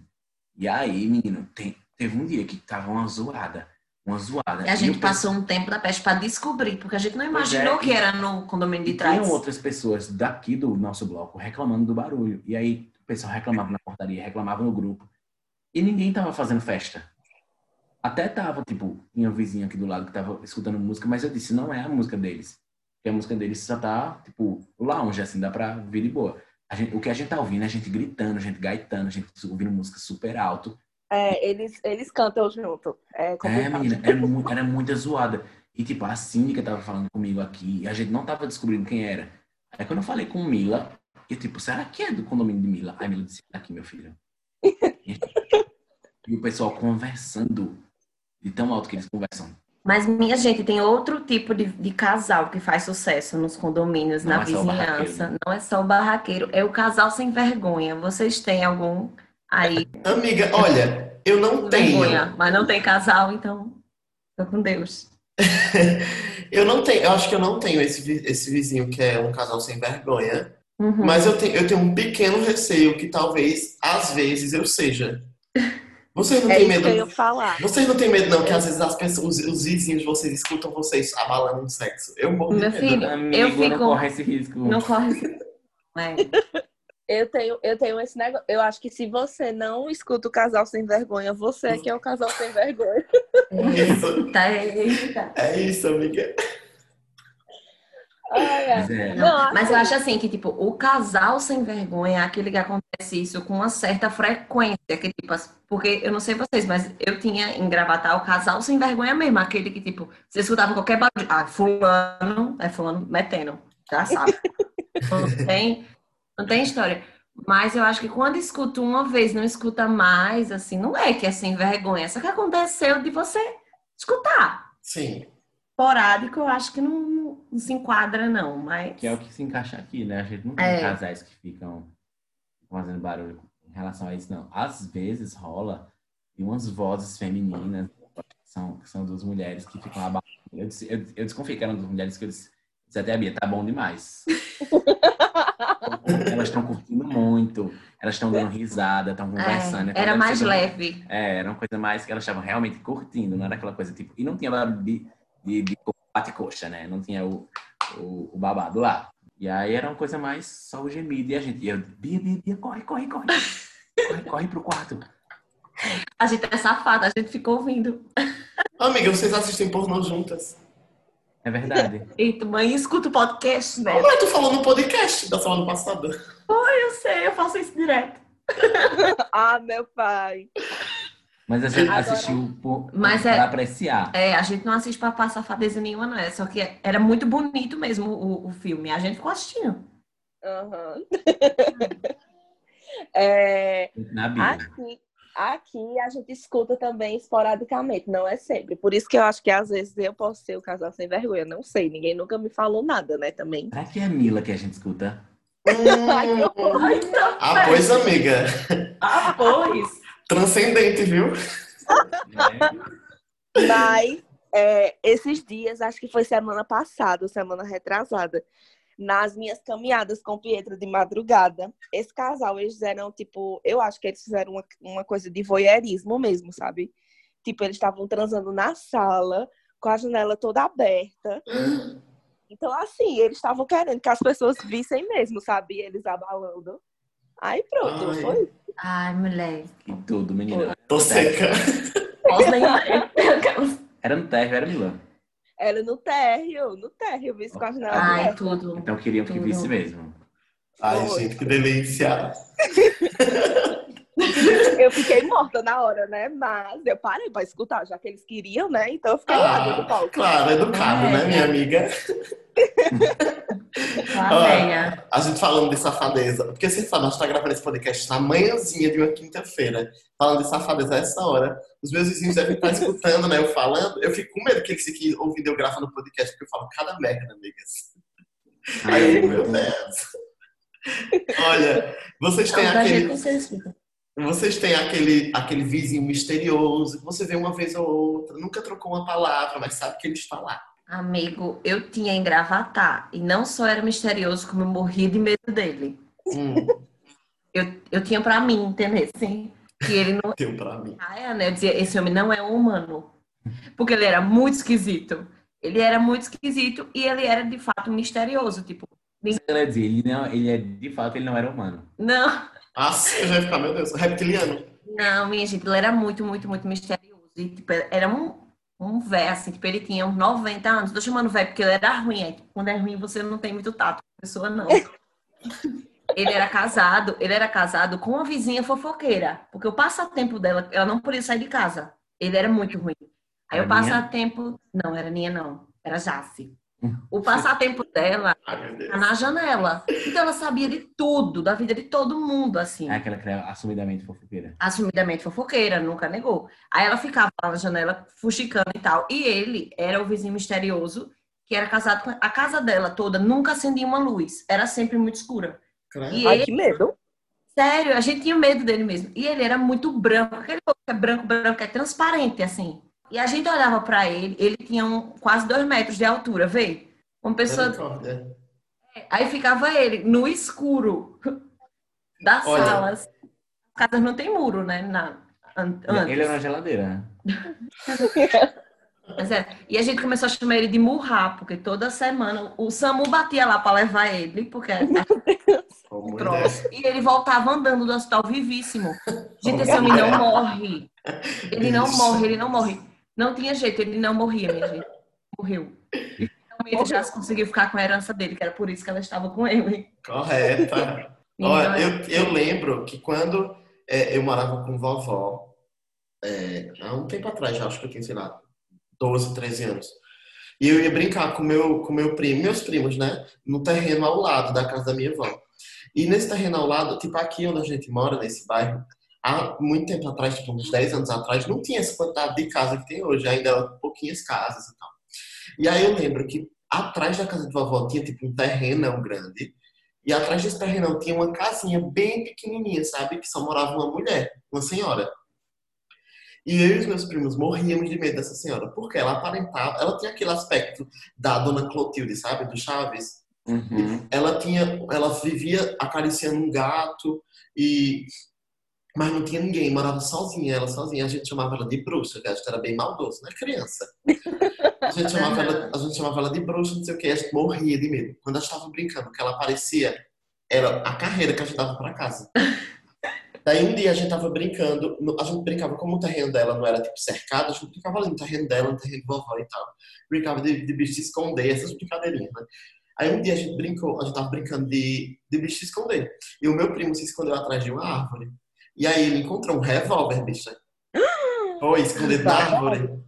E aí, menino, tem, teve um dia que tava uma zoada. Uma zoada. E a gente eu passou um tempo da peste para descobrir, porque a gente não imaginou é, que era no condomínio de E trás. tinham outras pessoas daqui do nosso bloco reclamando do barulho. E aí o pessoal reclamava na portaria, reclamava no grupo. E ninguém tava fazendo festa. Até tava, tipo, tinha um vizinho aqui do lado que tava escutando música, mas eu disse, não é a música deles. Porque a música deles só tá, tipo, lounge, assim, dá pra vir de boa. A gente- o que a gente tá ouvindo é a gente gritando, a gente gaitando, a gente ouvindo música super alto. É, eles, eles cantam junto. É É, complicado. menina, é mu- era muita zoada. E, tipo, a síndica tava falando comigo aqui, e a gente não tava descobrindo quem era. Aí, quando eu falei com Mila, eu, tipo, será que é do condomínio de Mila? Aí, Mila disse, "É aqui, meu filho. e o pessoal conversando, de tão alto que eles conversam. Mas, minha gente, tem outro tipo de, de casal que faz sucesso nos condomínios, Não na é vizinhança. né? Não é só o barraqueiro, é o casal sem vergonha. Vocês têm algum aí Amiga, olha, eu não tenho. vergonha, mas não tem casal, então tô com Deus. Eu não tenho, eu acho que eu não tenho esse, esse vizinho que é um casal sem vergonha. Uhum. Mas eu tenho, eu tenho um pequeno receio que talvez, às vezes, eu seja. Vocês não É têm isso que eu medo? ia falar. Vocês não têm medo, não, que às vezes as pessoas, os, os vizinhos de vocês escutam vocês abalando um sexo. Eu morro de Meu medo. filho, Amigo, eu não fico. corre esse risco. Não corre. esse- É. Eu tenho, eu tenho esse negócio. Eu acho que se você não escuta o casal sem vergonha, você é que é o casal sem vergonha. Isso, Tá, eita. é isso, amiga. É, Não, Mas eu acho assim que, tipo, o casal sem vergonha é aquele que acontece isso com uma certa frequência. Que, tipo, porque eu não sei vocês, mas eu tinha em Gravatar o casal sem vergonha mesmo. Aquele que, tipo, você escutava qualquer barulho. Ah, fulano, é fulano metendo. Já sabe. Não tem, não tem história. Mas eu acho que quando escuta uma vez, não escuta mais, assim, não é que é sem vergonha. Só que aconteceu de você escutar. Sim. Esporádico, eu acho que não, não se enquadra, não. Mas. que é o que se encaixa aqui, né? A gente não tem É. casais que ficam fazendo barulho em relação a isso, não. Às vezes rola e umas vozes femininas, que são, que são duas mulheres que ficam abalando. Eu, eu, eu desconfiei que eram duas mulheres que eu disse, disse até a Bia, tá bom demais. elas estão curtindo muito, elas estão dando risada, estão conversando. É, era mais leve. É, era uma coisa mais que elas estavam realmente curtindo, não era aquela coisa tipo. E não tinha barulho de, de, de bate-coxa, né? Não tinha o, o, o babado lá. E aí era uma coisa mais só o gemido. E a gente, e eu, Bia, Bia, Bia, corre, corre, corre. Corre, corre pro quarto. A gente é safada, a gente ficou ouvindo. Amiga, vocês assistem pornô juntas? É verdade. Eita, mãe, escuta o podcast, né? Como eu tô falando no podcast da semana passada? Eu sei, eu faço isso direto. ah, meu pai. Mas a gente Agora- assistiu por, Mas é- pra apreciar. É, a gente não assiste pra passar safadeza nenhuma, não é? Só que era muito bonito mesmo o, o filme. A gente ficou assistindo. Aham. É, Na Bíblia. aqui, Aqui a gente escuta também esporadicamente, não é sempre. Por isso que eu acho que às vezes eu posso ser o casal sem vergonha. Não sei, ninguém nunca me falou nada, né, também. Será que é a Mila que a gente escuta? Ai, Ah, pois, amiga. Ah, pois. Transcendente, viu? É. Mas é, esses dias, acho que foi semana passada, semana retrasada, nas minhas caminhadas com o Pietro de madrugada, esse casal, eles fizeram, tipo, eu acho que eles fizeram uma, uma coisa de voyeurismo mesmo, sabe? Tipo, eles estavam transando na sala, com a janela toda aberta. Então, assim, eles estavam querendo que as pessoas vissem mesmo, sabe? Eles abalando. Aí pronto, Ai. foi. Ai, mulher. E tudo, menina. Tô seca. Era no térreo, era Mila. Era no térreo, no térreo, visto com a janela Ai, tudo. Então queriam que Tudo. visse mesmo. Ai, Foi. gente, que delícia. Eu fiquei morta na hora, né? Mas eu parei pra escutar, já que eles queriam, né? Então eu fiquei lá dentro do Ah, palco. claro, educado, É. né, minha amiga? A véia. A gente falando de safadeza. Porque você sabe, a gente tá gravando esse podcast na manhãzinha de uma quinta-feira. Falando de safadeza a essa hora. Os meus vizinhos devem estar escutando, né? Eu falando. Eu fico com medo que eles fiquem ouvindo eu gravando o podcast, porque eu falo cada merda, amigas. Aí, meu Deus. Olha, vocês têm da aquele. Vocês têm aquele, aquele vizinho misterioso que você vê uma vez ou outra, nunca trocou uma palavra, mas sabe que ele está lá. Amigo, eu tinha em Gravatar. E não só era misterioso, como eu morria de medo dele. Hum, Eu, eu tinha pra mim, entendeu? Sim. Que ele não deu pra mim. praia, né? Eu dizia, esse homem não é um humano. Porque ele era muito esquisito. Ele era muito esquisito e ele era, de fato, misterioso. Tipo, Ela dizia, ele, não, ele é, de fato, ele não era humano. não, Ah, eu já ia ficar, meu Deus, reptiliano. não, minha gente, ele era muito, muito, muito misterioso. E, tipo, era um, um velho, assim, tipo, ele tinha uns 90 anos. Tô chamando velho porque ele era ruim. Aí, tipo, quando é ruim, você não tem muito tato com a pessoa, não. Ele era casado, ele era casado com uma vizinha fofoqueira. Porque o passatempo dela, ela não podia sair de casa. Ele era muito ruim. Aí Era o passatempo. Não, era Ninha, não. Era Jace. O passatempo dela era na janela. Então ela sabia de tudo, da vida de todo mundo, assim. É aquela que era assumidamente fofoqueira. Assumidamente fofoqueira, nunca negou. Aí ela ficava lá na janela, fuxicando e tal. E ele era o vizinho misterioso, que era casado com. A casa dela toda nunca acendia uma luz. Era sempre muito escura. Credo. E Ai, ele, que medo. sério, a gente tinha medo dele mesmo. E ele era muito branco, aquele povo que é branco, branco, é transparente, assim. E a gente olhava pra ele, ele tinha um, quase dois metros de altura, vê? Uma pessoa. Misericórdia. Aí ficava ele no escuro das Olha. salas. As casas não tem muro, né? Na, an- antes. Ele era uma geladeira, né? Mas é. E a gente começou a chamar ele de Murra, porque toda semana o Samu batia lá pra levar ele, porque era meu troço. Deus. E ele voltava andando do hospital vivíssimo. Gente, esse homem não morre. Ele não morre, ele não morre. Não tinha jeito, ele não morria, minha gente. Morreu. E finalmente já conseguiu ficar com a herança dele, que era por isso que ela estava com ele. Correta. Olha, eu, eu lembro que quando é, eu morava com vovó, é, há um tempo atrás, já acho que eu tinha, sei lá, 12, 13 anos. E eu ia brincar com meu, com meu primo, meus primos, né? No terreno ao lado da casa da minha avó. E nesse terreno ao lado, tipo aqui onde a gente mora, nesse bairro, há muito tempo atrás, tipo uns 10 anos atrás, não tinha essa quantidade de casa que tem hoje, ainda eram pouquinhas casas e tal. E aí eu lembro que atrás da casa de vovó tinha tipo um terrenão grande, e atrás desse terrenão tinha uma casinha bem pequenininha, sabe? Que só morava uma mulher, uma senhora. E eu e os meus primos morríamos de medo dessa senhora, porque ela aparentava, ela tinha aquele aspecto da dona Clotilde, sabe? Do Chaves. Uhum. Ela tinha, ela vivia acariciando um gato e mas não tinha ninguém, morava sozinha, ela sozinha. A gente chamava ela de bruxa, que a gente era bem maldoso, né, criança? A gente chamava ela, a gente chamava ela de bruxa, não sei o que, a gente morria de medo. Quando a gente estava brincando, que ela aparecia, era a carreira que a gente dava para casa. Daí um dia a gente tava brincando, a gente brincava como o terreno dela não era tipo cercado, a gente brincava ali no terreno dela, no terreno de vovó e tal. Brincava de, de bicho se esconder, essas brincadeirinhas, né? Aí um dia a gente brincou, a gente tava brincando de, de bicho se esconder. E o meu primo se escondeu atrás de uma árvore. E aí ele encontrou um revólver, bicha. Foi, escondido na árvore.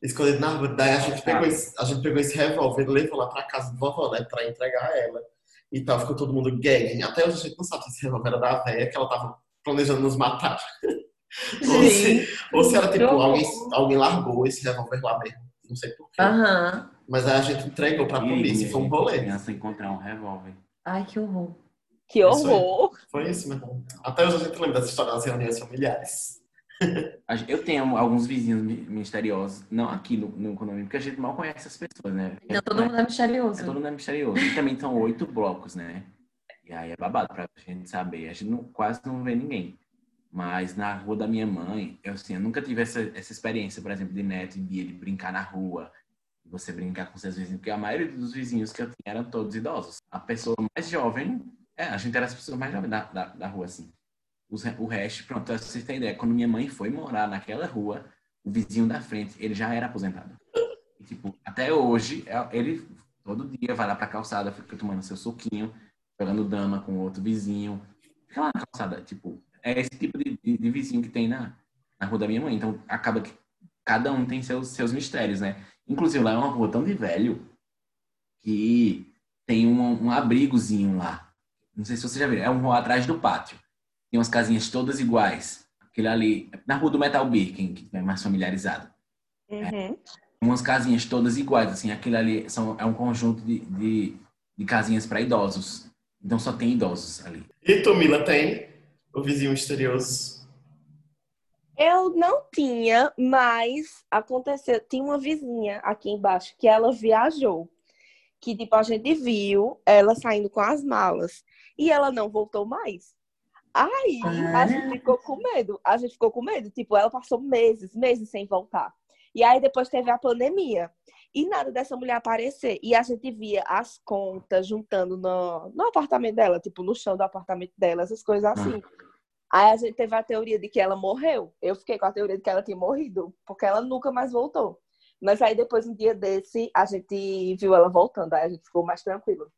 Escondido na árvore. Daí a gente pegou esse, a gente pegou esse revólver e levou lá pra casa do vovó, né? Pra entregar a ela. E tal, ficou todo mundo gay. Até hoje a gente não sabe se esse revólver era da véia que ela tava planejando nos matar. Ou se, ou se era tipo, alguém, alguém largou esse revólver lá mesmo. Não sei porquê. Aham. Mas aí a gente entregou pra polícia e foi um rolê. Criança encontrar um revólver. Ai, que horror. Que horror. Foi isso, meu. Até hoje a gente lembra dessa história das reuniões familiares. Eu tenho alguns vizinhos mi- misteriosos, não aqui no, no condomínio, porque a gente mal conhece as pessoas, né? Então todo mundo é É, misterioso. todo mundo é misterioso. E também são oito blocos, né? E aí é babado pra gente saber. A gente não- quase não vê ninguém. Mas na rua da minha mãe, eu, assim, eu nunca tive essa, essa experiência, por exemplo, de neto e Bia, de brincar na rua. Você brincar com seus vizinhos, porque a maioria dos vizinhos que eu tinha eram todos idosos. A pessoa mais jovem, é, a gente era as pessoas mais jovens da, da, da rua, assim. Os o resto, pronto, pra vocês terem ideia, quando minha mãe foi morar naquela rua, o vizinho da frente, ele já era aposentado. E, tipo, até hoje, é- ele todo dia vai lá pra calçada, fica tomando seu suquinho, jogando dama com outro vizinho. Fica lá na calçada, tipo, é esse tipo de, de- de vizinho que tem na, na rua da minha mãe. Então, acaba que cada um tem seus, seus mistérios, né? Inclusive, lá é uma rua tão de velho que tem um, um abrigozinho lá. Não sei se você já viu, é um rua atrás do pátio. Tem umas casinhas todas iguais. Aquele ali, na rua do Metal Beer, quem que é mais familiarizado Uhum. umas casinhas todas iguais, assim, aquilo ali são, é um conjunto de, de, de casinhas para idosos. Então só tem idosos ali. E tu, Mila, tem o vizinho misterioso? Eu não tinha, mas aconteceu. Tinha uma vizinha aqui embaixo que ela viajou. Que, tipo, a gente viu ela saindo com as malas. E ela não voltou mais. Aí a gente ficou com medo. A gente ficou com medo. Tipo, ela passou meses, meses sem voltar. E aí depois teve a pandemia. E nada dessa mulher aparecer. E a gente via as contas juntando no, no apartamento dela, tipo, no chão do apartamento dela, essas coisas assim. Aí a gente teve a teoria de que ela morreu. Eu fiquei com a teoria de que ela tinha morrido, porque ela nunca mais voltou. Mas aí depois, um dia desse, a gente viu ela voltando, aí a gente ficou mais tranquilo.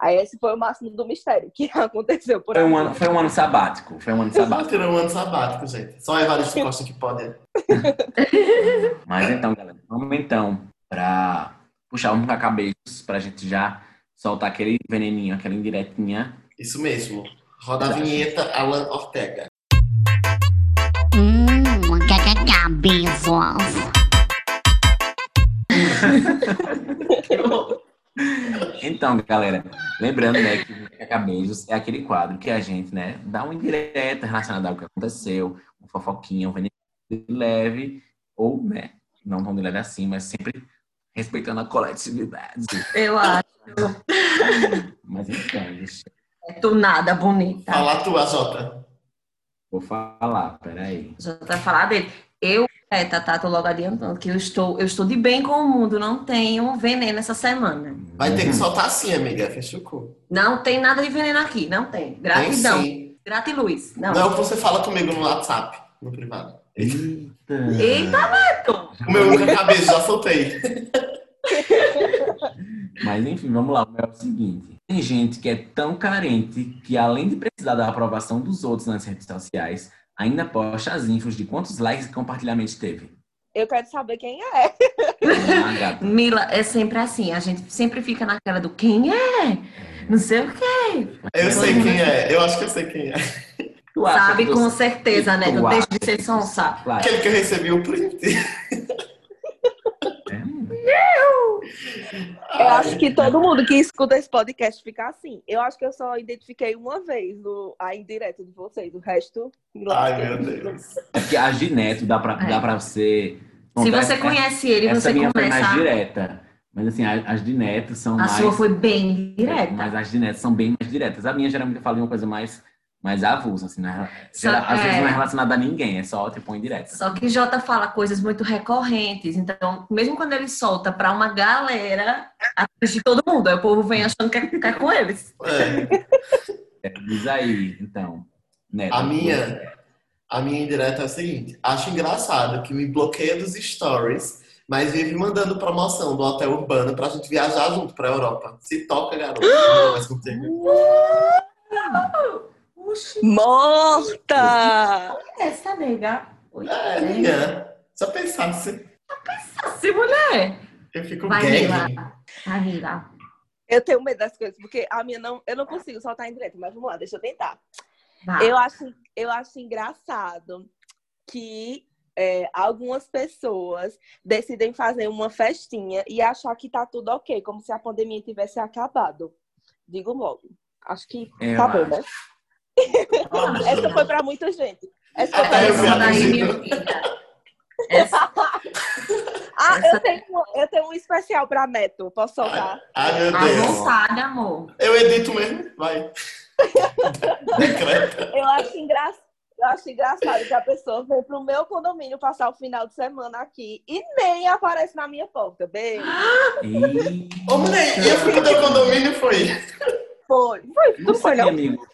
Aí esse foi o máximo do mistério que aconteceu por Foi um ano, foi um ano sabático. Foi um ano sabático. tirou um ano sabático, gente. Só Evaristo Costa que pode. Mas então, galera, vamos então para puxar um cabeços pra gente já soltar aquele veneninho, aquela indiretinha. Isso mesmo. Roda a vinheta, Alan Ortega. Hum, cabeças. Então, galera, lembrando, né, que o é aquele quadro que a gente, né, dá uma indireta relacionada ao que aconteceu, uma fofoquinha, um veneno leve, ou, né, não tão de leve assim, mas sempre respeitando a coletividade. Eu acho. Mas então, gente, Tu nada bonita. Fala tu, Jota. vou falar, peraí. Já vai falar dele. Eu, é, Tatá, tô logo adiantando que eu estou, eu estou de bem com o mundo, não tenho veneno essa semana. Vai ter que soltar assim, amiga. Fecha o cu. Não tem nada de veneno aqui, não tem. Tem Gratidão. sim. Gratiluz. Não. Não é o que você fala comigo no WhatsApp, no privado. Eita! Eita, Neto! O meu nunca cabeça, já soltei. Mas enfim, vamos lá. É o seguinte: tem gente que é tão carente que, além de precisar da aprovação dos outros nas redes sociais, ainda posta as infos de quantos likes e compartilhamentos teve. Eu quero saber quem é. Ah. Mila, é sempre assim. A gente sempre fica naquela do quem é? Não sei o quê. Eu sei quem é. Eu acho que eu sei quem é. Tu Sabe com certeza, né? deixa de ser sonsa. Claro. Aquele que eu recebi o print. É. Eu acho que todo mundo que escuta esse podcast fica assim. Eu acho que eu só identifiquei uma vez no, a indireta de vocês. O resto. Ai, meu Deus. É porque a Gineto dá pra, É. dá pra você. Se você essa- conhece ele, essa você minha foi mais direta. Mas assim, a- as de Neto são A mais. sua foi bem direta. Mas as de Neto são bem mais diretas. A minha geralmente eu falo de uma coisa mais, mais avulsa, assim, né? Só- Gera- Às vezes é. não é relacionada a ninguém, é só tipo indireta. Só que Jota fala coisas muito recorrentes, então, mesmo quando ele solta pra uma galera, atinge todo mundo. Aí o povo vem achando que é, que é com eles. É. É, Diz aí, então. Neto. A minha, a minha indireta é o seguinte: acho engraçado que me bloqueia dos stories, mas vive mandando promoção do hotel urbano pra gente viajar junto pra Europa. Se toca, garoto. Não, mas contigo. Oxi, Morta! essa nega. Oi, É, minha. Se eu pensasse, Se mulher. eu fico Vai, gay. Vai, Mila. Eu tenho medo das coisas, porque a minha não. Eu não consigo soltar indireta, mas vamos lá, deixa eu tentar. Vai. Eu acho, eu acho engraçado que é, algumas pessoas decidem fazer uma festinha e achar que tá tudo ok, como se a pandemia tivesse acabado. Digo logo. Acho que Eu tá bom, acho. né? Essa foi pra muita gente. Essa foi Ah, pra Essa muita minha filha. Essa, Ah, Essa- eu tenho, eu tenho um especial pra Neto. Posso soltar? Ai, meu à Deus. vontade, amor. Eu edito mesmo? Vai. Eu acho, engra... eu acho engraçado que a pessoa vem pro meu condomínio passar o final de semana aqui e nem aparece na minha porta. Beijo. E... Ô, mulher, e eu fui pro teu condomínio, foi? Foi. Foi. Não Não foi, não? amigo.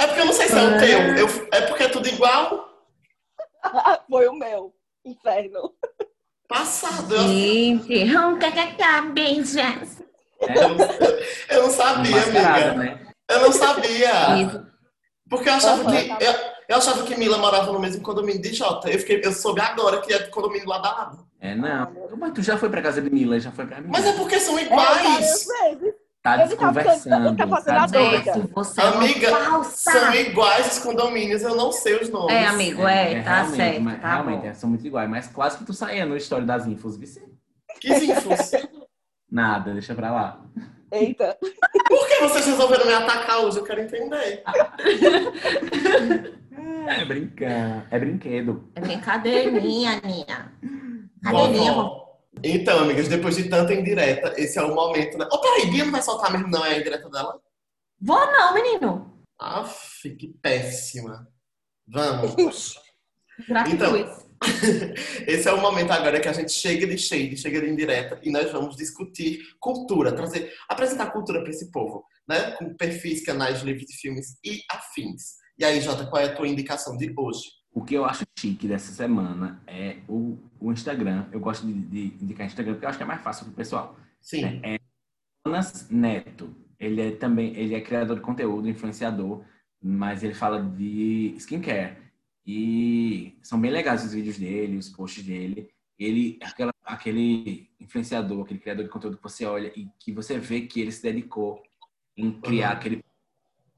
É porque eu não sei se é o teu. Eu- é porque é tudo igual. Foi o meu. Inferno. Passado. Eu, Gente, um kkk, beijos. É, eu não sabia, mascarada, amiga. né? Eu não sabia. Isso. Porque eu achava Aham, que. tá. Eu, eu achava que Mila morava no mesmo condomínio de Jota. Eu, fiquei, eu soube agora que é do condomínio lá da lado. É, não. Mas tu já foi pra casa de Mila, já foi pra mim. Mas é porque são É, várias iguais. vezes. Tá tá desconversando. tá fazendo tá a doida. você é Amiga, falsa. São iguais os condomínios, eu não sei os nomes. É, amigo, é, tá realmente, certo. mas- Tá realmente, bom. é, são muito iguais. Mas quase que tu saía no história das infos, vice. Que infos. Nada, deixa pra lá. Eita. Por que vocês resolveram me atacar hoje? Eu quero entender. É brincar. É brinquedo. É brincadeirinha, Aninha. Cadeirinha, Vovó. Então, amigas, depois de tanta indireta, esse é o momento, né? Ô, peraí, Bia não vai soltar mesmo, não? É a indireta dela? Vou não, menino. Aff, que péssima. Vamos. Gratidões. Esse é o momento agora que a gente chega de shade, chega de indireta e nós vamos discutir cultura, trazer, apresentar cultura para esse povo, né? Com perfis, canais, livros de filmes e afins. E aí, Jota, qual é a tua indicação de hoje? O que eu acho chique dessa semana é o, o Instagram. Eu gosto de, de indicar Instagram porque eu acho que é mais fácil pro pessoal. Sim. É Jonas Neto. Ele é também, ele é criador de conteúdo, influenciador, mas ele fala de skincare. E são bem legais os vídeos dele, os posts dele. Ele, aquela, aquele influenciador, aquele criador de conteúdo que você olha e que você vê que ele se dedicou em criar Uhum. aquele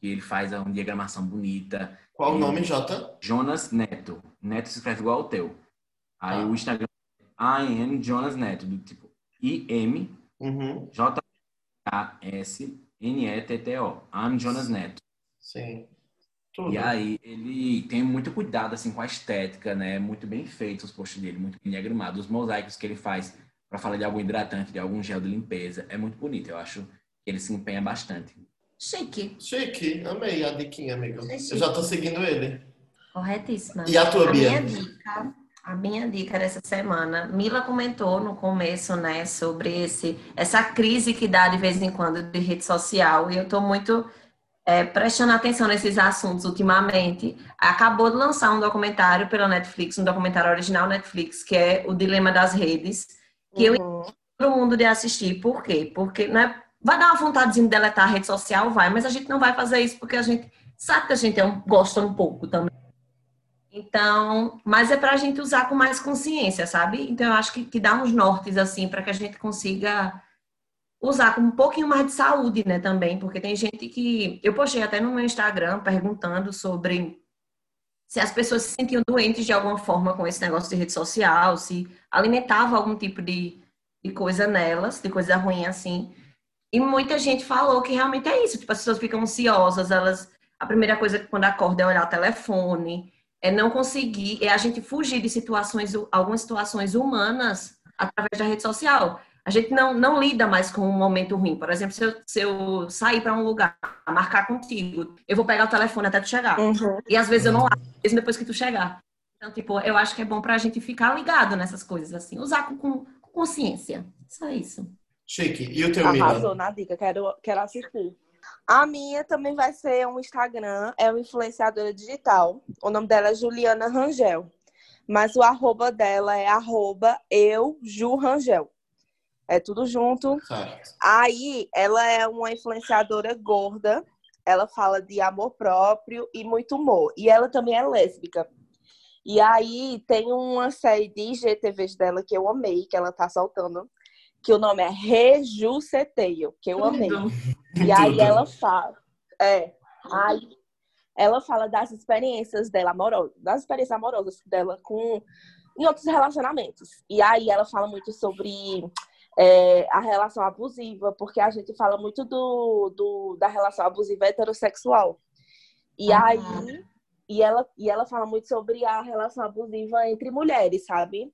que ele faz uma diagramação bonita. Qual o Sim. nome, Jota? Jonas Neto. Neto se escreve igual ao teu. Aí Ah. o Instagram é IM Jonas Neto, do tipo I-M Uhum, J-A-S-N-E-T-T-O. I'm Jonas Neto. sim. Tudo. E aí ele tem muito cuidado assim com a estética, né? Muito bem feitos os posts dele, muito bem diagramados. Os mosaicos que ele faz para falar de algum hidratante, de algum gel de limpeza, é muito bonito. Eu acho que ele se empenha bastante. Chique. Chique, amei a diquinha, amigo. É chique. Eu já tô seguindo ele. Corretíssima. E a tua, A Bia? minha dica, a minha dica dessa semana, Mila comentou no começo, né, sobre esse, essa crise que dá de vez em quando de rede social, e eu tô muito é, prestando atenção nesses assuntos ultimamente. Acabou de lançar um documentário pela Netflix, um documentário original Netflix, que é O Dilema das Redes, que eu Uhum. todo mundo de assistir. Por quê? Porque né, vai dar uma vontadezinha de deletar a rede social, vai, mas a gente não vai fazer isso porque a gente sabe que a gente é um- gosta um pouco também. Então, mas é pra gente usar com mais consciência, sabe? Então eu acho que, que dá uns nortes assim para que a gente consiga usar com um pouquinho mais de saúde, né, também, porque tem gente que eu postei até no meu Instagram perguntando sobre se as pessoas se sentiam doentes de alguma forma com esse negócio de rede social, se alimentava algum tipo de, de coisa nelas, de coisa ruim assim. E muita gente falou que realmente é isso, tipo, as pessoas ficam ansiosas, elas a primeira coisa que quando acorda é olhar o telefone, é não conseguir, é a gente fugir de situações, algumas situações humanas através da rede social. A gente não, não lida mais com um momento ruim. Por exemplo, se eu, se eu sair para um lugar, marcar contigo, eu vou pegar o telefone até tu chegar. Uhum. E às vezes eu não abro, mesmo depois que tu chegar. Então, tipo, eu acho que é bom pra gente ficar ligado nessas coisas, assim. Usar com, com com consciência. Só isso. Chique. E o teu, Arrasou Mila? na dica, quero, quero assistir. A minha também vai ser um Instagram, é uma influenciadora digital. O nome dela é Juliana Rangel. Mas o arroba dela é arroba eu, Ju Rangel. É tudo junto. Certo. Aí, ela é uma influenciadora gorda. Ela fala de amor próprio e muito humor. E ela também é lésbica. E aí, tem uma série de IGTVs dela que eu amei, que ela tá soltando, que o nome é Rejuceteio, que eu amei. E aí Tudo. ela fala. É. Aí ela fala das experiências dela amorosas, das experiências amorosas dela com em outros relacionamentos. E aí ela fala muito sobre é, a relação abusiva, porque a gente fala muito do, do da relação abusiva heterossexual. E Ah. aí e ela, e ela fala muito sobre a relação abusiva entre mulheres, sabe?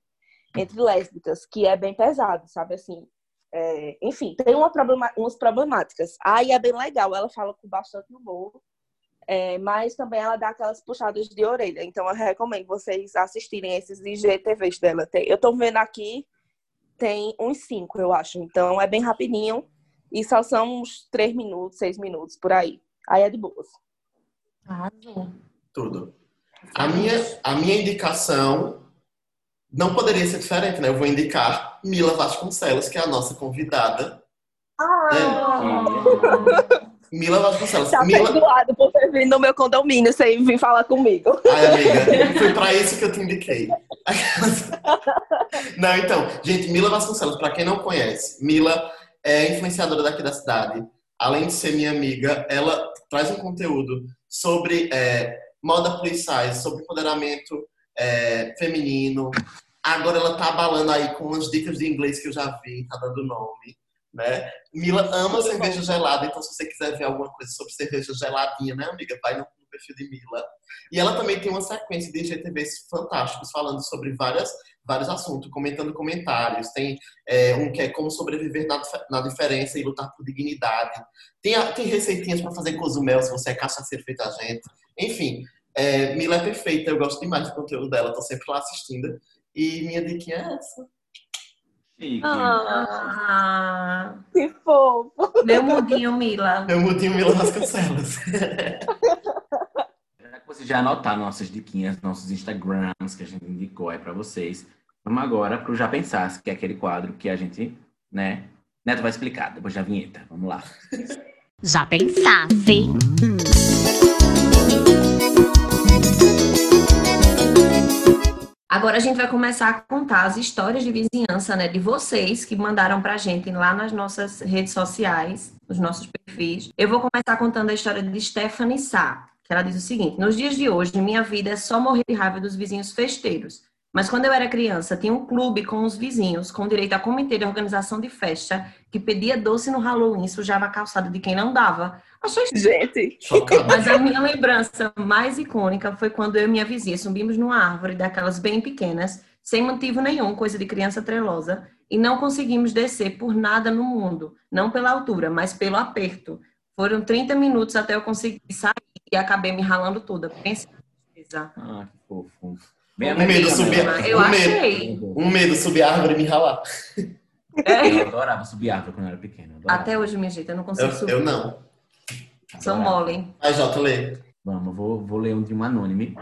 Entre lésbicas, que é bem pesado, sabe? Assim, é, enfim, tem uma problema, umas problemáticas. Aí é bem legal, ela fala com bastante humor, é, mas também ela dá aquelas puxadas de orelha. Então eu recomendo vocês assistirem esses IGTVs dela. Tem- eu tô vendo aqui, tem uns cinco, eu acho. Então é bem rapidinho e só são uns três minutos, seis minutos por aí. Aí é de boas. Arrasou. Tudo. A minha, a minha indicação não poderia ser diferente, né? Eu vou indicar Mila Vasconcelos, que é a nossa convidada. Mila Vasconcelos. Tá Mila... perdoado por ter vindo no meu condomínio sem vir falar comigo. Ai, amiga, foi pra isso que eu te indiquei. Não, então, gente, Mila Vasconcelos, pra quem não conhece, Mila é influenciadora daqui da cidade. Além de ser minha amiga, ela traz um conteúdo sobre é, moda plus size, sobre empoderamento é, feminino. Agora ela tá abalando aí com umas dicas de inglês que eu já vi, tá dando nome. Né? Mila ama Tudo cerveja bom. gelada, então se você quiser ver alguma coisa sobre cerveja geladinha, né, amiga? Vai no, no perfil de Mila. E ela também tem uma sequência de IGTVs fantásticos, falando sobre várias, vários assuntos, comentando comentários. Tem é, um que é como sobreviver na, na diferença e lutar por dignidade. Tem, tem receitinhas para fazer cozumel, se você é cachaceiro feito a gente. Enfim, é, Mila é perfeita, eu gosto demais do conteúdo dela, tô sempre lá assistindo. E minha dica é essa. Chique. Ah, Que fofo. meu mudinho, Mila. Eu mudei o Mila Vasconcelos. Já que vocês já anotaram nossas diquinhas, nossos Instagrams que a gente indicou aí pra vocês, vamos agora pro Já Pensasse, que é aquele quadro que a gente, né? Neto vai explicar depois da vinheta. Vamos lá. Já pensasse? Agora a gente vai começar a contar as histórias de vizinhança, né, de vocês que mandaram pra gente lá nas nossas redes sociais, nos nossos perfis. Eu vou começar contando a história de Stephanie Sá, que ela diz o seguinte: Nos dias de hoje, minha vida é só morrer de raiva dos vizinhos festeiros. Mas quando eu era criança, tinha um clube com os vizinhos, com direito a comitê de organização de festa, que pedia doce no Halloween e sujava a calçada de quem não dava. Achei Gente, mas a minha lembrança mais icônica foi quando eu e minha vizinha subimos numa árvore daquelas bem pequenas, sem motivo nenhum, coisa de criança trelosa, e não conseguimos descer por nada no mundo, não pela altura, mas pelo aperto. Foram 30 minutos até eu conseguir sair e acabei me ralando toda. Tristeza. Ah, que fofo. Bem Um medo subir. Eu um medo. achei. Um medo subir a árvore e me ralar. Eu adorava subir árvore quando eu era eu adorava. Até hoje, minha gente, eu não consigo Eu, subir. eu não. Sou mole. Vai, Jota, lê. Vamos, vou, vou ler um de um anônime.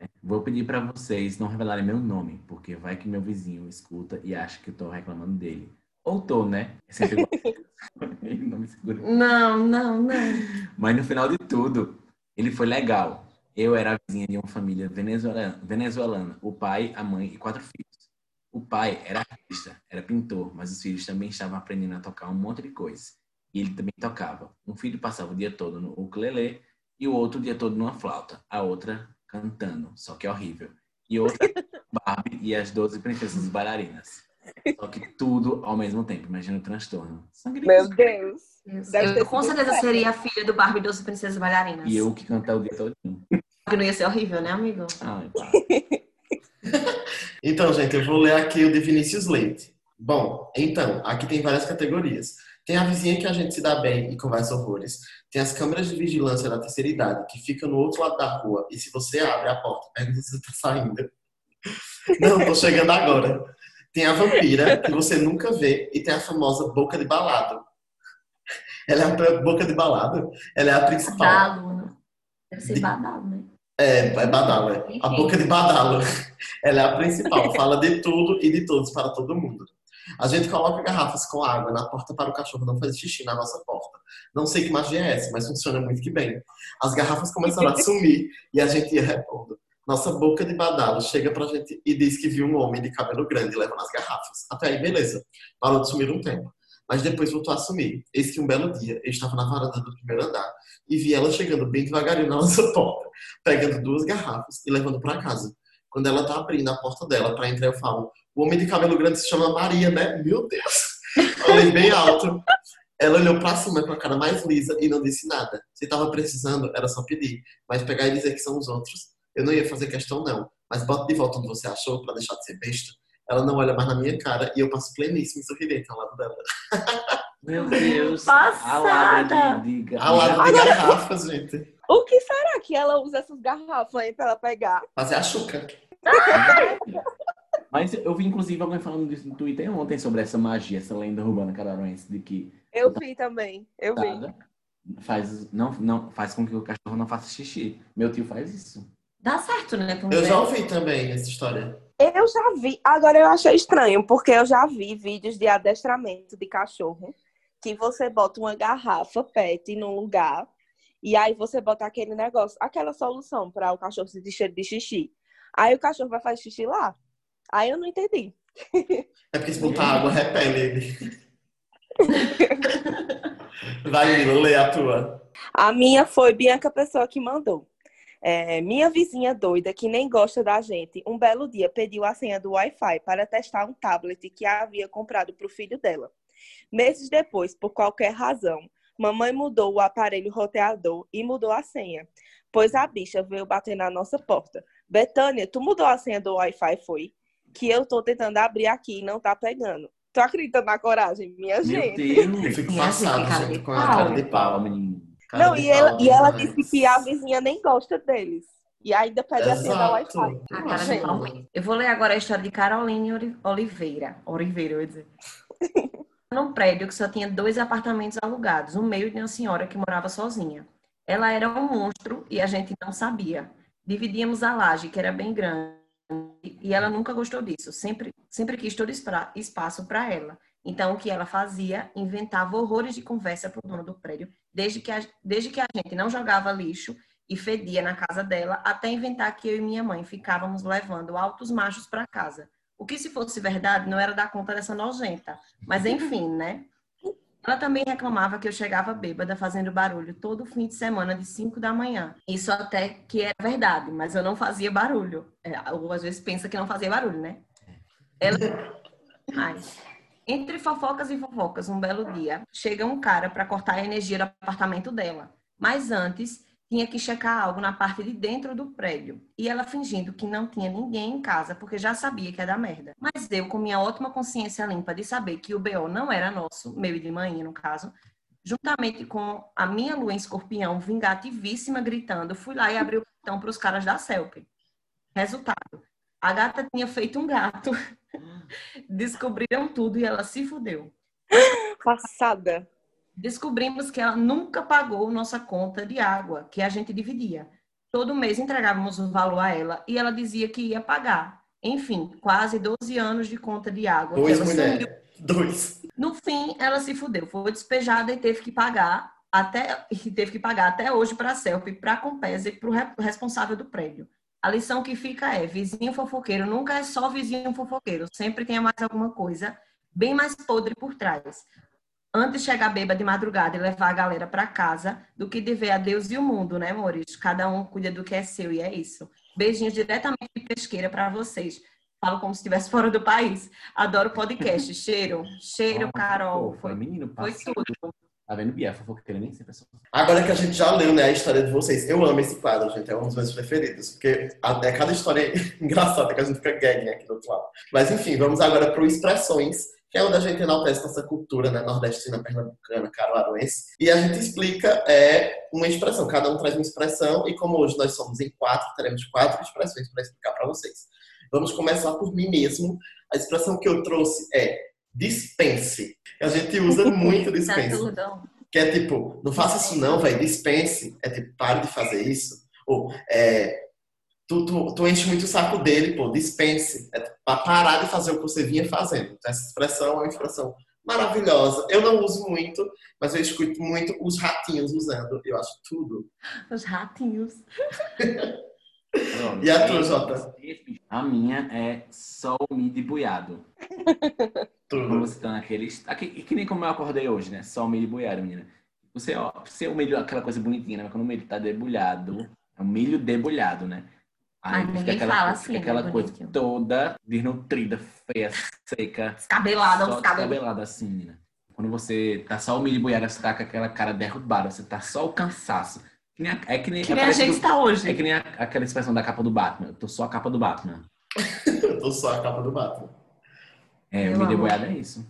né? Vou pedir pra vocês não revelarem meu nome, porque vai que meu vizinho escuta e acha que eu tô reclamando dele. Ou tô, né? É sempre não me segura. Não, não, não. Mas no final de tudo, ele foi legal. Eu era a vizinha de uma família venezuelana, venezuelana, o pai, a mãe e quatro filhos. O pai era artista, era pintor, mas os filhos também estavam aprendendo a tocar um monte de coisa. E ele também tocava. Um filho passava o dia todo no ukulele e o outro o dia todo numa flauta. A outra cantando, só que é horrível. E outra Barbie e as 12 princesas bailarinas. Só que tudo ao mesmo tempo. Imagina o transtorno. Sangue meu Deus. Eu com certeza seria a filha do Barbie Doce Princesas Bailarinas. E eu que cantar o dia todo. Que não ia ser horrível, né, amigo? Ai, pá. Então, gente, eu vou ler aqui o de Vinícius Leite. Bom, então, aqui tem várias categorias. Tem a vizinha que a gente se dá bem e conversa horrores. Tem as câmeras de vigilância da terceira idade, que ficam no outro lado da rua. E se você abre a porta, pergunta se você tá saindo. Não, tô chegando agora. Tem a vampira, que você nunca vê. E tem a famosa boca de balado. Ela é a boca de balado. Ela é a principal. Badalo, né? Deve ser De- badalo, né? É, é badalo, é. A boca de badalo. Ela é a principal, fala de tudo e de todos para todo mundo. A gente coloca garrafas com água na porta para o cachorro não fazer xixi na nossa porta. Não sei que magia é essa, mas funciona muito que bem. As garrafas começaram a sumir e a gente ia repondo. Nossa boca de badalo chega pra gente e diz que viu um homem de cabelo grande levando as garrafas. Até aí, beleza. Parou de sumir um tempo. mas depois voltou a sumir. Eis que um belo dia, eu estava na varanda do primeiro andar e vi ela chegando bem devagarinho na nossa porta, pegando duas garrafas e levando para casa. Quando ela tá abrindo a porta dela para entrar, eu falo: o homem de cabelo grande se chama Maria, né? Meu Deus! Falei bem alto. Ela olhou pra cima com a cara mais lisa e não disse nada. Se tava precisando, era só pedir. Mas pegar e dizer que são os outros, eu não ia fazer questão, não. Mas bota de volta onde você achou pra deixar de ser besta. Ela não olha mais na minha cara e eu passo pleníssimo sorridente ao lado dela. Meu Deus. Passada. A lada de, de, Ao lado de garrafas, gente. O que será que ela usa essas garrafas aí pra ela pegar? Fazer a chuca. Mas eu vi, inclusive, alguém falando disso no Twitter ontem sobre essa magia, essa lenda urbana cararuense de que Eu vi também, eu vi. faz, não, não, faz com que o cachorro não faça xixi. Meu tio faz isso. Dá certo, né? Eu velho. já ouvi também essa história. Eu já vi, agora eu achei estranho, porque eu já vi vídeos de adestramento de cachorro, que você bota uma garrafa PET num lugar, e aí você bota aquele negócio, aquela solução para o cachorro sentir cheiro de xixi. Aí o cachorro vai fazer xixi lá. Aí eu não entendi. É porque se botar água, repele ele. Vai, Mila, lê a tua. A minha foi Bianca Pessoa que mandou. É, minha vizinha doida, que nem gosta da gente, um belo dia pediu a senha do Wi-Fi para testar um tablet que havia comprado para o filho dela. Meses depois, por qualquer razão, mamãe mudou o aparelho roteador e mudou a senha, pois a bicha veio bater na nossa porta. Betânia, tu mudou a senha do Wi-Fi, foi? Que eu tô tentando abrir aqui e não tá pegando. Tu acredita na coragem, minha Meu gente? Eu Deus. fico Minha gente, passado, cara gente, de com a pau. cara de Pau, pau. menino. Cara Não, e ela, e ela disse que a vizinha nem gosta deles. E ainda pede a senha da. Wi-Fi. A cara. Eu vou ler agora a história de Caroline Oli- Oliveira. Oliveira, eu ia dizer. Num prédio que só tinha dois apartamentos alugados, um meio de uma senhora que morava sozinha. Ela era um monstro e a gente não sabia. Dividíamos a laje, que era bem grande, e ela nunca gostou disso. Sempre, sempre quis todo espaço para ela. Então, o que ela fazia? Inventava horrores de conversa para o dono do prédio, desde que, a, desde que a gente não jogava lixo e fedia na casa dela, até inventar que eu e minha mãe ficávamos levando altos machos para casa. O que, se fosse verdade, não era dar conta dessa nojenta. Mas, enfim, né? Ela também reclamava que eu chegava bêbada fazendo barulho todo fim de semana de 5 da manhã. Isso até que era verdade, mas eu não fazia barulho. É, ou às vezes pensa que não fazia barulho, né? Ela... Ai. Entre fofocas e fofocas, um belo dia, chega um cara para cortar a energia do apartamento dela. Mas antes, tinha que checar algo na parte de dentro do prédio. E ela fingindo que não tinha ninguém em casa, porque já sabia que dar merda. Mas eu, com minha ótima consciência limpa de saber que o BO não era nosso, meu e de manhã, no caso, juntamente com a minha lua em escorpião, vingativíssima, gritando, fui lá e abri o portão para os caras da Selfie. Resultado, a gata tinha feito um gato. Descobriram tudo e ela se fudeu. Passada. Descobrimos que ela nunca pagou nossa conta de água, que a gente dividia. Todo mês entregávamos o valor a ela e ela dizia que ia pagar. Enfim, quase 12 anos de conta de água. Dois ela sumiu. mulheres. Dois. No fim, ela se fudeu, foi despejada e teve que pagar até e teve que pagar até hoje para a Selfie, para a Compesa e para o responsável do prédio. A lição que fica é: vizinho fofoqueiro nunca é só vizinho fofoqueiro, sempre tem mais alguma coisa bem mais podre por trás. Antes chegar bêbada de madrugada e levar a galera para casa do que dever a Deus e o mundo, né, amores? Cada um cuida do que é seu e é isso. Beijinhos diretamente de pesqueira para vocês. Falo como se estivesse fora do país. Adoro podcast. Cheiro, cheiro, Carol. Foi, menino, foi tudo. Tá vendo, Bia? Fofoqueira nem sempre é só. Agora que a gente já leu, né, a história de vocês, eu amo esse quadro, gente, é um dos meus preferidos, porque a- é cada história engraçada que a gente fica gagging aqui do outro lado. Mas enfim, vamos agora para Expressões, que é onde a gente enaltece nossa cultura, né, nordestina, pernambucana, caruaruense, e a gente explica é, uma expressão, cada um traz uma expressão, e como hoje nós somos em quatro, teremos quatro expressões para explicar para vocês. Vamos começar por mim mesmo. A expressão que eu trouxe é dispense. A gente usa muito Tá dispense. tudo. Que é tipo, não faça isso não, velho, dispense. É tipo, pare de fazer isso. Ou, é, tu, tu, tu enche muito o saco dele, pô, dispense. É pra parar de fazer o que você vinha fazendo. Então, essa expressão é uma expressão maravilhosa. Eu não uso muito, mas eu escuto muito os ratinhos usando. Eu acho tudo. Os ratinhos. E a tua, Jota? A minha é sol me de buiado. Quando Tudo. você tá naquele. Aqui, que nem como eu acordei hoje, né? Só o milho boiado, menina. Você, ó, você o milho, aquela coisa bonitinha, né? Mas quando o milho tá debulhado, é um milho debulhado, né? Aí Mas fica ninguém aquela, fala coisa- assim, fica aquela né, coisa bonitinho. toda desnutrida, feia, seca. Descabelada, só uns cabelos. descabelada assim, menina. Quando você tá só o milho boiado, você tá com aquela cara derrubada, você tá só o cansaço. Que nem a- é que nem, Que é nem a gente está hoje. É que nem a- aquela expressão da capa do Batman. Eu tô só a capa do Batman. Eu tô só a capa do Batman. É, Meu o milho amor. boiado é isso.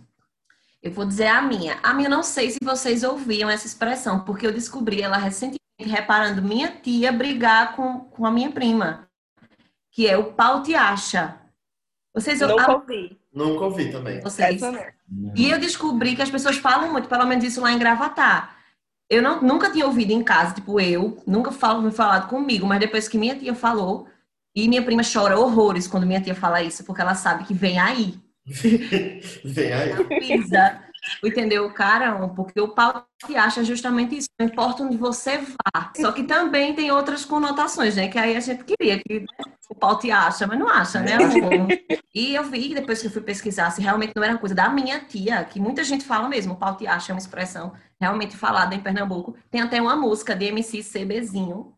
Eu vou dizer a minha. A minha, não sei se vocês ouviam essa expressão, porque eu descobri ela recentemente, reparando minha tia brigar com, com a minha prima, que é o pau te acha. Vocês Nunca a- ouvi. Nunca ouvi também. vocês. E eu descobri que as pessoas falam muito, pelo menos isso lá em Gravatar. Eu não, nunca tinha ouvido em casa, tipo eu, nunca falo, me falado comigo, mas depois que minha tia falou, e minha prima chora horrores quando minha tia fala isso, porque ela sabe que vem aí. Vem aí. pisa, entendeu? Carão, porque o pau te acha justamente isso. Não importa onde você vá. Só que também tem outras conotações, né? Que aí a gente queria que né, o pau te acha, mas não acha, né? amor? E eu vi, depois que eu fui pesquisar, se realmente não era uma coisa da minha tia, que muita gente fala mesmo, o pau te acha é uma expressão realmente falada em Pernambuco. Tem até uma música de MC CBzinho,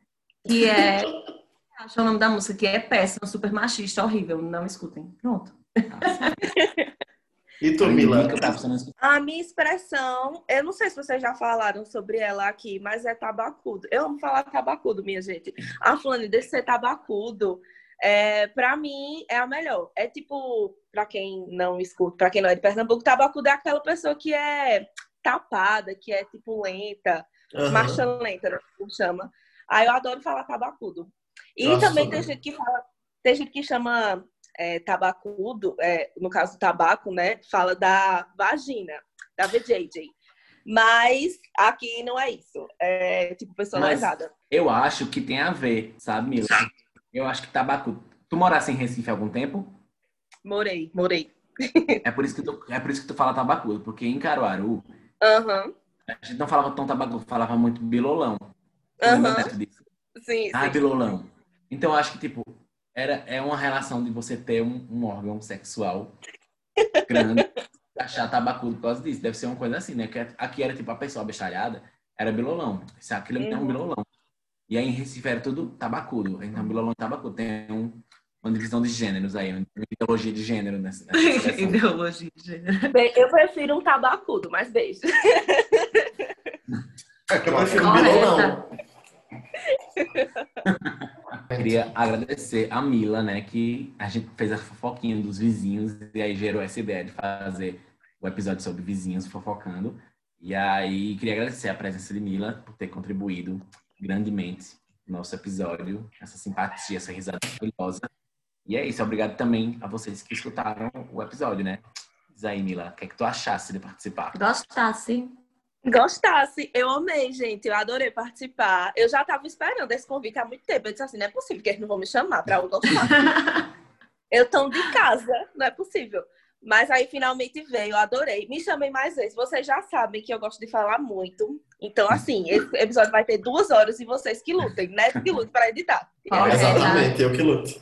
que é. Acho o nome da música, que é péssimo, super machista, horrível. Não escutem. Pronto. E tu, Mila? Escutar. A minha expressão, eu não sei se vocês já falaram sobre ela aqui, mas é tabacudo. Eu amo falar tabacudo, minha gente. A fulana desse ser tabacudo, é, pra mim, é a melhor. É tipo, pra quem não escuta, pra quem não é de Pernambuco, tabacudo é aquela pessoa que é tapada, que é tipo lenta, Aham. marcha lenta, né, como chama. Aí eu adoro falar tabacudo. E Nossa, também também. tem gente que fala, tem gente que chama é, tabacudo, é, no caso do tabaco, né? Fala da vagina, da VJJ. Mas aqui não é isso. É tipo personalizada. Eu acho que tem a ver, sabe, Mila? Eu acho que tabaco. Tu morasse em Recife há algum tempo? Morei, morei. É por isso que tu, é por isso que tu fala tabacudo, porque em Caruaru Aham, a gente não falava tão tabacudo, falava muito bilolão. Disso? Sim, Ah, sim. bilolão. Então eu acho que tipo era é uma relação de você ter um, um órgão sexual grande, achar tabacudo por causa disso. Deve ser uma coisa assim, né? Que aqui era tipo a pessoa abestalhada, era bilolão. Se aquilo tem um Uhum. bilolão. E aí em Recife era tudo tabacudo. Então bilolão e tabacudo tem um, uma divisão de gêneros aí, uma ideologia de gênero nessa, nessa. Ideologia de gênero. Bem, eu prefiro um tabacudo, mas beijo. Eu prefiro Correta. bilolão. Queria agradecer a Mila, né, que a gente fez a fofoquinha dos vizinhos e aí gerou essa ideia de fazer o episódio sobre vizinhos fofocando. E aí queria agradecer a presença de Mila por ter contribuído grandemente no nosso episódio, essa simpatia, essa risada maravilhosa. E é isso, obrigado também a vocês que escutaram o episódio, né? Diz aí, Mila, o que é que tu achasse de participar? Gostasse. Gostasse, eu amei, gente. Eu adorei participar. Eu já tava esperando esse convite há muito tempo. Eu disse assim: não é possível que eles não vão me chamar pra eu gostar. eu tô de casa, não é possível. Mas aí finalmente veio, eu adorei. Me chamem mais vezes. Vocês já sabem que eu gosto de falar muito. Então, assim, esse episódio vai ter duas horas e vocês que lutem, né? Que lutem pra editar. Correto. Exatamente, eu que luto.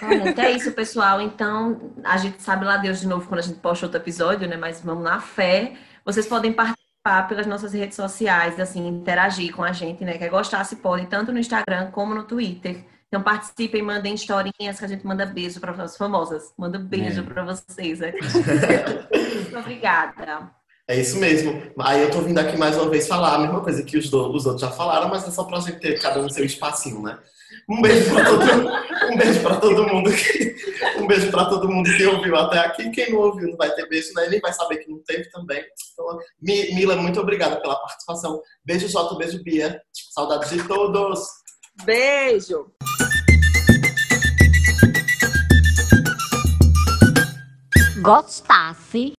Correto. É isso, pessoal. Então, a gente sabe lá Deus de novo quando a gente posta outro episódio, né? Mas vamos na fé. Vocês podem participar pelas nossas redes sociais, assim, interagir com a gente, né? Quer gostar, se pode, tanto no Instagram como no Twitter. Então participem, mandem historinhas que a gente manda beijo para as famosas. Manda beijo É. para vocês. né? Muito obrigada. É isso mesmo. Aí eu tô vindo aqui mais uma vez falar a mesma coisa que os, do- os outros já falaram, mas é só pra gente ter cada um seu espacinho, né? Um beijo pra todo, um beijo pra todo mundo que, um beijo pra todo mundo que ouviu até aqui. Quem não ouviu não vai ter beijo, né? Nem vai saber que não teve também. Então, Mi- Mila, muito obrigada pela participação. Beijo, Jota, beijo, Bia. Saudades de todos. Beijo! Gostasse.